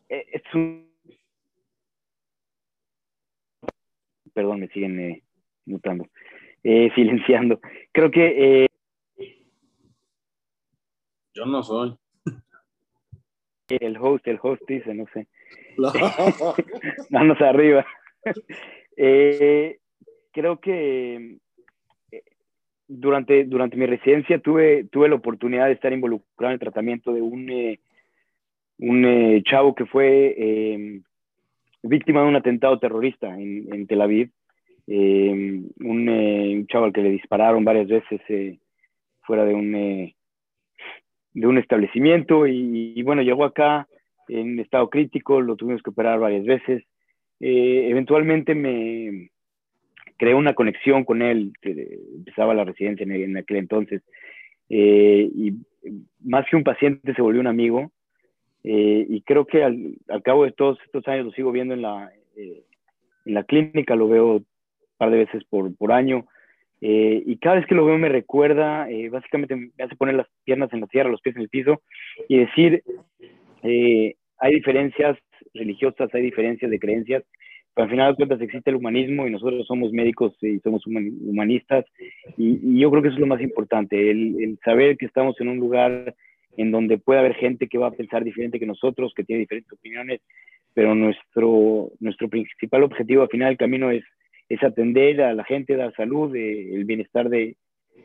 es un... Perdón, me siguen eh, mutando, eh, *laughs* silenciando. Creo que...
Yo no soy.
El host, el host dice, no sé. *laughs* Manos arriba. *laughs* creo que durante, durante mi residencia tuve, tuve la oportunidad de estar involucrado en el tratamiento de un, eh, un eh, chavo que fue eh, víctima de un atentado terrorista en, en Tel Aviv. Un, un, chavo al que le dispararon varias veces fuera de un, de un establecimiento y, y, bueno, llegó acá en estado crítico, lo tuvimos que operar varias veces. eventualmente me, creé una conexión con él, empezaba la residencia en, aquel entonces, eh, y más que un paciente se volvió un amigo, eh, y creo que al, al, cabo de todos estos años lo sigo viendo en la, eh, en la clínica, lo veo un par de veces por, por año, y cada vez que lo veo me recuerda, básicamente me hace poner las piernas en la tierra, los pies en el piso, y decir, hay diferencias religiosas, hay diferencias de creencias, al final de cuentas existe el humanismo y nosotros somos médicos y somos humanistas y, y yo creo que eso es lo más importante, el, el, saber que estamos en un lugar en donde puede haber gente que va a pensar diferente que nosotros, que tiene diferentes opiniones, pero nuestro, nuestro principal objetivo al final del camino es, es atender a la gente, dar salud, eh, el bienestar de,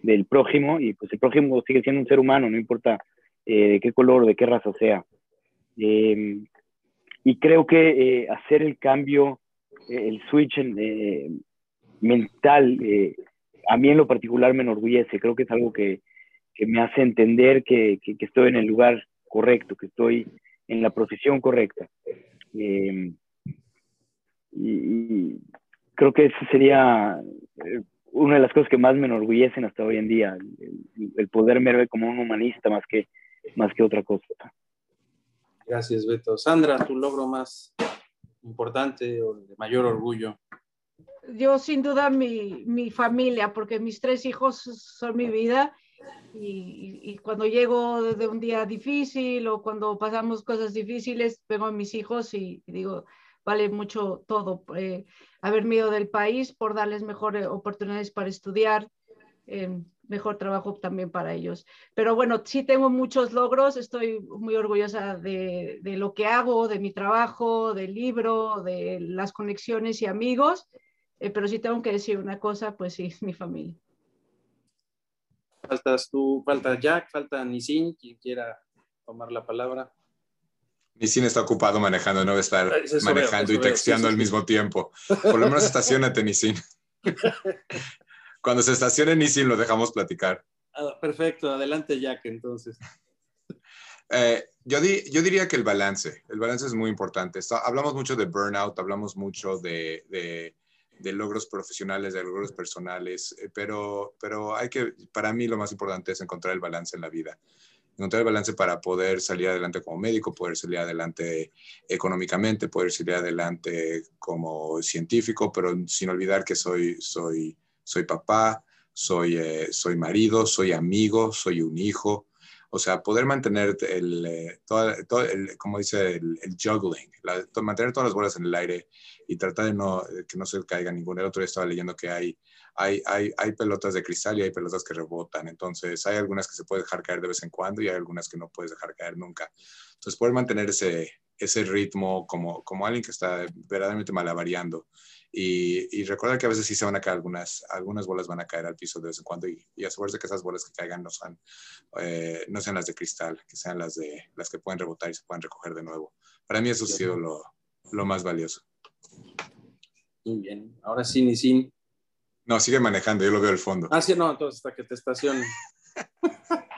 del prójimo y pues el prójimo sigue siendo un ser humano, no importa eh, de qué color, de qué raza sea. Eh, y creo que eh, hacer el cambio el switch eh, mental, eh, a mí en lo particular me enorgullece, creo que es algo que, que me hace entender que, que, estoy en el lugar correcto, que estoy en la profesión correcta. Eh, y, creo que eso sería eh, una de las cosas que más me enorgullecen hasta hoy en día, el, el poder ver como un humanista más que, más que otra cosa.
Gracias, Beto. Sandra, tu logro más importante o de mayor orgullo?
Yo sin duda mi, mi familia, porque mis tres hijos son mi vida y, y, cuando llego de un día difícil o cuando pasamos cosas difíciles, vengo a mis hijos y, digo, vale mucho todo, eh, haberme del país por darles mejores oportunidades para estudiar, eh, mejor trabajo también para ellos. Pero bueno, sí tengo muchos logros, estoy muy orgullosa de, de, lo que hago, de mi trabajo, del libro, de las conexiones y amigos, eh, pero sí tengo que decir una cosa, pues sí, *laughs* mi familia.
Faltas tú, falta Jack, falta Nisin, quien quiera tomar la palabra.
Nisin está ocupado manejando, no va a estar eso manejando veo, y texteando sí, sí, al mismo tiempo. Por lo menos estacionate, Nisin. *laughs* Cuando se estacione en Nisin lo dejamos platicar.
Ah, perfecto, adelante Jack entonces. *laughs*
Eh, yo, di, yo, diría que el balance, el balance es muy importante. Está, hablamos mucho de burnout, hablamos mucho de, de, de, logros profesionales, de logros personales, eh, pero, pero hay que, para mí lo más importante es encontrar el balance en la vida. Encontrar el balance para poder salir adelante como médico, poder salir adelante económicamente, poder salir adelante como científico, pero sin olvidar que soy, soy soy papá, soy, eh, soy marido, soy amigo, soy un hijo. O sea, poder mantener el, eh, todo, como dice, el, juggling, mantener todas las bolas en el aire y tratar de no, que no se caiga ninguna. El otro día estaba leyendo que hay, hay, hay, hay pelotas de cristal y hay pelotas que rebotan. Entonces, hay algunas que se puede dejar caer de vez en cuando y hay algunas que no puedes dejar caer nunca. Entonces, poder mantener ese, ese ritmo como, como alguien que está verdaderamente malavariando Y, y, recordar que a veces sí se van a caer algunas, algunas bolas van a caer al piso de vez en cuando y, y asegurarse que esas bolas que caigan no sean, eh, no sean las de cristal, que sean las, de, las que pueden rebotar y se pueden recoger de nuevo. Para mí eso ha sido lo, lo más valioso.
Muy bien. Ahora sí, ni sin.
No, sigue manejando, yo lo veo al fondo.
Ah, sí, no, entonces hasta que te estacione. *laughs*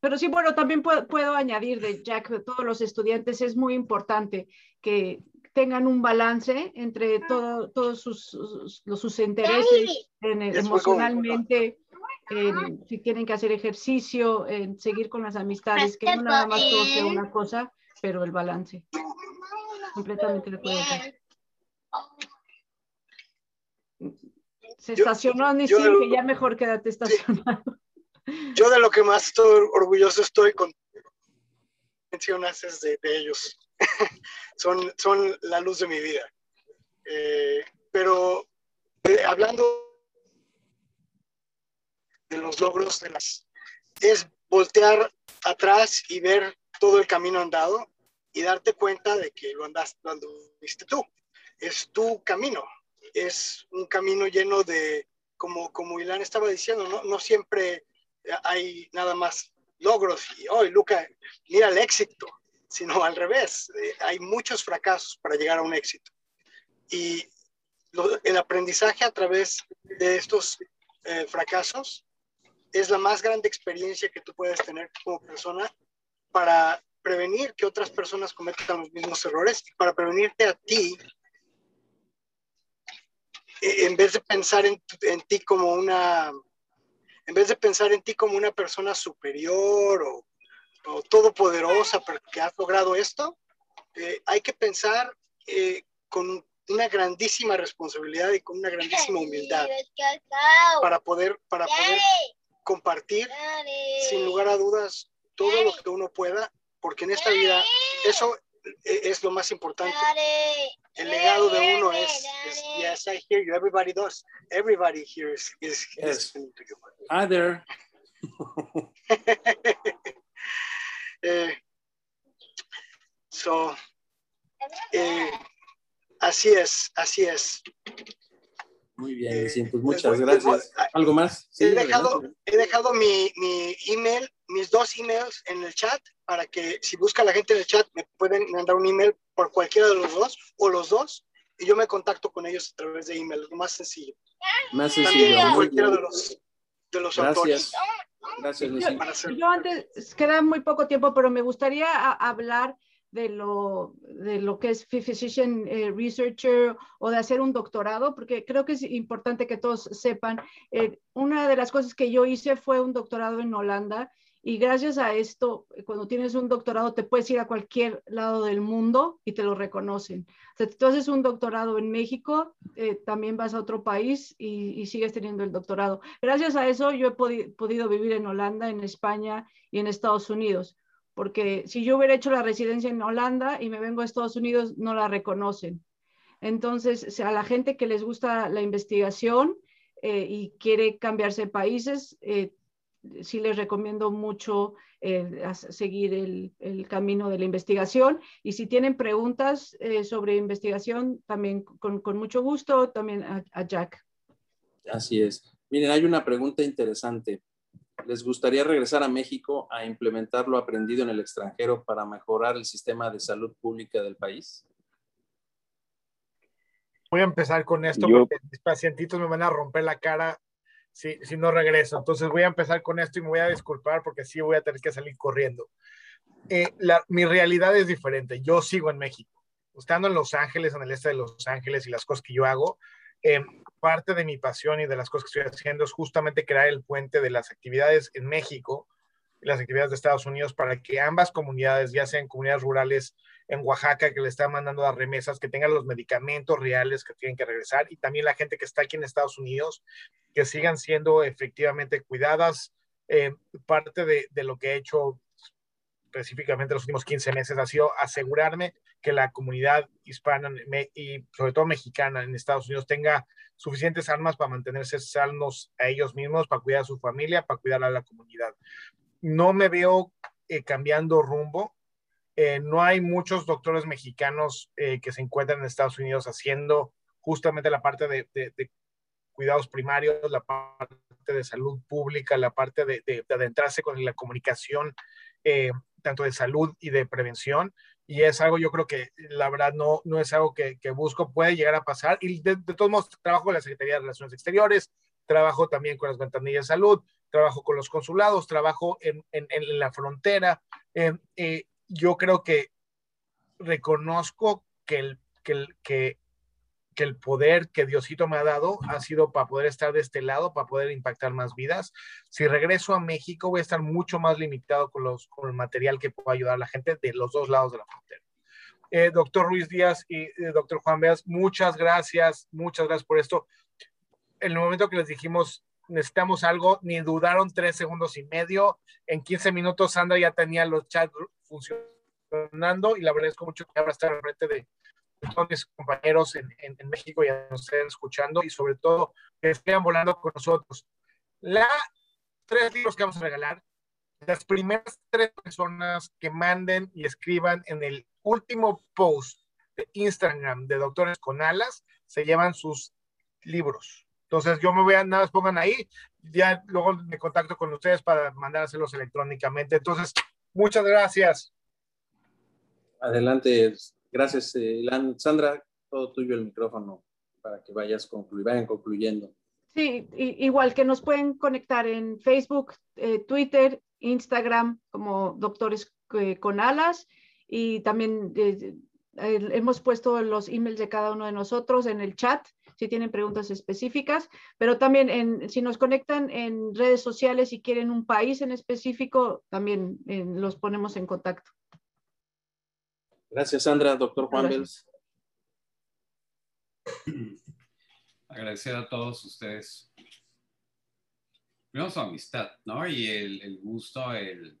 Pero sí, bueno, también puedo, puedo añadir de Jack, de todos los estudiantes, es muy importante que tengan un balance entre todo, todos sus, sus, sus intereses en, emocionalmente, en, si tienen que hacer ejercicio, en seguir con las amistades, que no nada más todo sea una cosa, pero el balance. Completamente de acuerdo. Se estacionó ni sí, que ya mejor quédate estacionado.
Yo de lo que más estoy orgulloso estoy con mencionas es de, de ellos. *laughs* son, son la luz de mi vida. Eh, pero eh, hablando de los logros es voltear atrás y ver todo el camino andado y darte cuenta de que lo andaste, lo anduviste tú. Es tu camino. Es un camino lleno de, como, como Ilan estaba diciendo, no, no siempre hay nada más logros y hoy, Luca, mira el éxito sino al revés. Eh, hay muchos fracasos para llegar a un éxito. Y el aprendizaje a través de estos eh, fracasos es la más grande experiencia que tú puedes tener como persona para prevenir que otras personas cometan los mismos errores y para prevenirte a ti e, en vez de pensar en, en ti como una en vez de pensar en ti como una persona superior o o todopoderosa porque has logrado esto, eh, hay que pensar eh, con una grandísima responsabilidad y con una grandísima humildad para poder, para poder compartir sin lugar a dudas todo lo que uno pueda, porque en esta vida eso eh, es lo más importante. El legado de uno es, es yes, I hear you. Everybody does. Everybody here is, is,
yes. is. *laughs*
Eh, so, eh, así es, así es.
Muy bien, eh, pues muchas gracias. ¿Algo más?
Sí, he dejado, he dejado mi, mi, email, mis dos emails en el chat para que si busca la gente en el chat me pueden mandar un email por cualquiera de los dos o los dos y yo me contacto con ellos a través de email, lo más sencillo.
Más sencillo. También
cualquiera de los, de los
gracias.
autores.
Gracias,
yo, yo, antes, queda muy poco tiempo, pero me gustaría a, hablar de lo, de lo que es physician eh, researcher o de hacer un doctorado, porque creo que es importante que todos sepan. Eh, una de las cosas que yo hice fue un doctorado en Holanda y gracias a esto, cuando tienes un doctorado, te puedes ir a cualquier lado del mundo y te lo reconocen. O sea, tú haces un doctorado en México, eh, también vas a otro país y, sigues teniendo el doctorado. Gracias a eso, yo he podi podido vivir en Holanda, en España y en Estados Unidos. Porque si yo hubiera hecho la residencia en Holanda y me vengo a Estados Unidos, no la reconocen. Entonces, a la gente que les gusta la investigación eh, y quiere cambiarse de países, eh, sí les recomiendo mucho eh, seguir el, el, camino de la investigación. Y si tienen preguntas eh, sobre investigación, también con, con mucho gusto, también a, a, Jack.
Así es. Miren, hay una pregunta interesante. ¿Les gustaría regresar a México a implementar lo aprendido en el extranjero para mejorar el sistema de salud pública del país?
Voy a empezar con esto Yo... porque mis pacientitos me van a romper la cara si, si no regreso. Entonces voy a empezar con esto y me voy a disculpar porque sí voy a tener que salir corriendo. Eh, mi realidad es diferente. Yo sigo en México. Estando en Los Ángeles, en el este de Los Ángeles y las cosas que yo hago, eh, parte de mi pasión y de las cosas que estoy haciendo es justamente crear el puente de las actividades en México y las actividades de Estados Unidos para que ambas comunidades, ya sean comunidades rurales en Oaxaca que le están mandando las remesas, que tengan los medicamentos reales que tienen que regresar y también la gente que está aquí en Estados Unidos, que sigan siendo efectivamente cuidadas. Eh, parte de, de, lo que he hecho específicamente los últimos 15 meses ha sido asegurarme que la comunidad hispana y sobre todo mexicana en Estados Unidos tenga suficientes armas para mantenerse sanos a ellos mismos, para cuidar a su familia, para cuidar a la comunidad. No me veo eh, cambiando rumbo Eh, no hay muchos doctores mexicanos eh, que se encuentran en Estados Unidos haciendo justamente la parte de, cuidados primarios, la parte de salud pública, la parte de, adentrarse con la comunicación, tanto de salud y de prevención. Y es algo, yo creo que la verdad no, no es algo que, busco, puede llegar a pasar. Y de, todos modos, trabajo con la Secretaría de Relaciones Exteriores, trabajo también con las ventanillas de salud, trabajo con los consulados, trabajo en, la frontera. Eh, yo creo que reconozco que el, que, el poder que Diosito me ha dado ha sido para poder estar de este lado, para poder impactar más vidas. Si regreso a México, voy a estar mucho más limitado con, los, con el material que pueda ayudar a la gente de los dos lados de la frontera. Eh, doctor Ruiz Díaz y eh, doctor Juan Beas, muchas gracias, muchas gracias por esto. En el momento que les dijimos necesitamos algo, ni dudaron tres segundos y medio. En 15 minutos Sandra ya tenía los chats funcionando y la verdad es que mucho que ahora estar frente de, todos mis compañeros en, en, México ya nos estén escuchando y sobre todo que estén volando con nosotros. La tres libros que vamos a regalar, las primeras tres personas que manden y escriban en el último post de Instagram de Doctores con Alas se llevan sus libros. Entonces yo me voy a, nada más pongan ahí, ya luego me contacto con ustedes para mandárselos electrónicamente. Entonces, muchas gracias.
Adelante, Gracias, eh, Sandra, todo tuyo el micrófono para que vayas vayan concluyendo.
Sí, igual que nos pueden conectar en Facebook, eh, Twitter, Instagram como Doctores eh, con Alas y también hemos puesto los emails de cada uno de nosotros en el chat si tienen preguntas específicas, pero también en, si nos conectan en redes sociales y quieren un país en específico, también los ponemos en contacto.
Gracias, Sandra. Doctor Juan Bels.
Agradecer a todos ustedes. Primero su amistad, ¿no? Y el, gusto, el,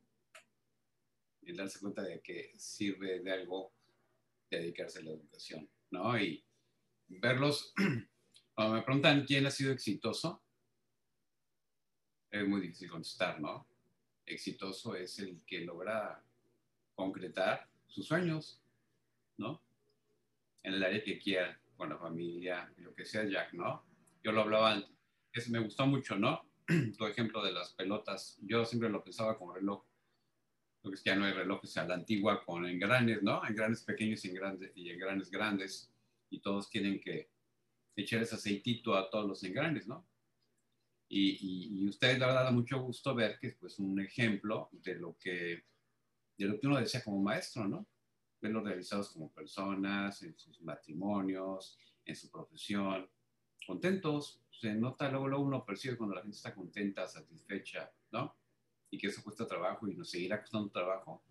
darse cuenta de que sirve de algo dedicarse a la educación, ¿no? Y verlos, *clears throat* cuando me preguntan quién ha sido exitoso, es muy difícil contestar, ¿no? Exitoso es el que logra concretar sus sueños, ¿no? En el área que quiera, con la familia, lo que sea, Jack, ¿no? Yo lo hablaba antes, es, me gustó mucho, ¿no? *clears throat* tu ejemplo de las pelotas, yo siempre lo pensaba como reloj, lo que es que ya no hay relojes a la antigua con engranes, ¿no? Engranes pequeños y engranes, y engranes grandes, y todos tienen que echar ese aceitito a todos los engranes, ¿no? Y, y, ustedes, la verdad, da mucho gusto ver que es pues, un ejemplo de lo que de lo que uno decía como maestro, ¿no? verlos realizados como personas, en sus matrimonios, en su profesión, contentos. Se nota luego, luego uno percibe cuando la gente está contenta, satisfecha, ¿no? Y que eso cuesta trabajo y nos seguirá costando trabajo.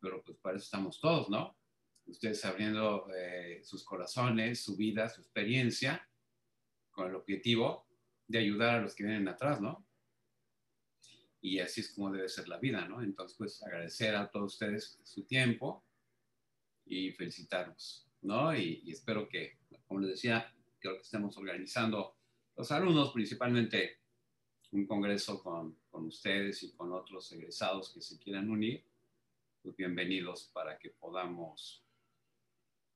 Pero pues para eso estamos todos, ¿no? Ustedes abriendo eh, sus corazones, su vida, su experiencia, con el objetivo de ayudar a los que vienen atrás, ¿no? Y así es como debe ser la vida, ¿no? Entonces, pues agradecer a todos ustedes su tiempo, y felicitarlos, ¿no? Y, espero que, como les decía, creo que estemos organizando los alumnos, principalmente un congreso con, con ustedes y con otros egresados que se quieran unir, pues bienvenidos para que podamos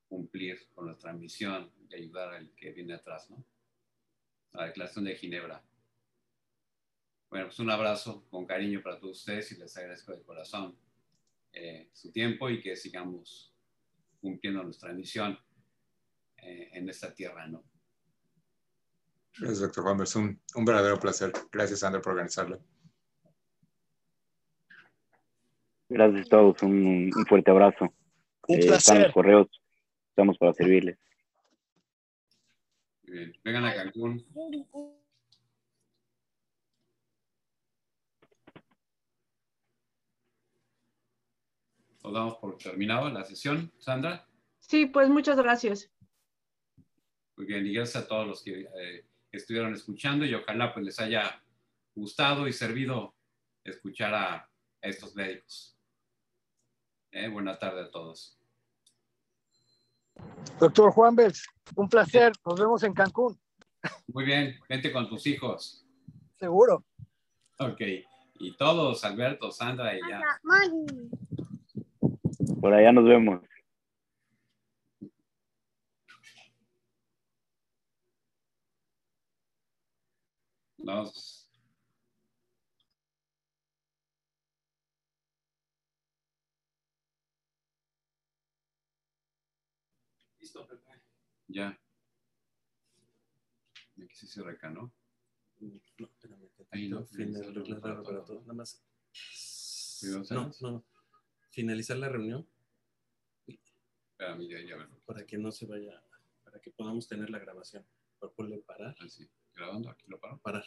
cumplir con nuestra misión de ayudar al que viene atrás, ¿no? La Declaración de Ginebra. Bueno, pues un abrazo con cariño para todos ustedes y les agradezco de corazón eh, su tiempo y que sigamos cumpliendo nuestra misión eh, en esta tierra, ¿no?
Gracias, doctor Juan. Es un, un verdadero placer. Gracias, Sandra, por organizarlo.
Gracias a todos. Un, fuerte abrazo.
Un eh, placer.
los correos. Estamos para servirles.
Bien. Vengan a Cancún. damos por terminado la sesión. Sandra.
Sí, pues muchas gracias.
Muy bien, y gracias a todos los que eh, estuvieron escuchando y ojalá pues les haya gustado y servido escuchar a, estos médicos. Eh, buena tarde a todos.
Doctor Juan Bels, un placer. Nos vemos en Cancún.
Muy bien, vente con tus hijos.
Seguro.
Ok, y todos, Alberto, Sandra y ya.
Por allá nos vemos.
Nos. Ya. Aquí se acá, ¿no?
No, espérame.
Ahí no,
Final- para todo, Nada más.
¿Cuidado,
No, no, no. Finalizar la reunión
Espérame, ya, ya, verlo.
para que no se vaya, para que podamos tener la grabación. Por ponle parar,
Así. Grabando, aquí lo paro.
parar.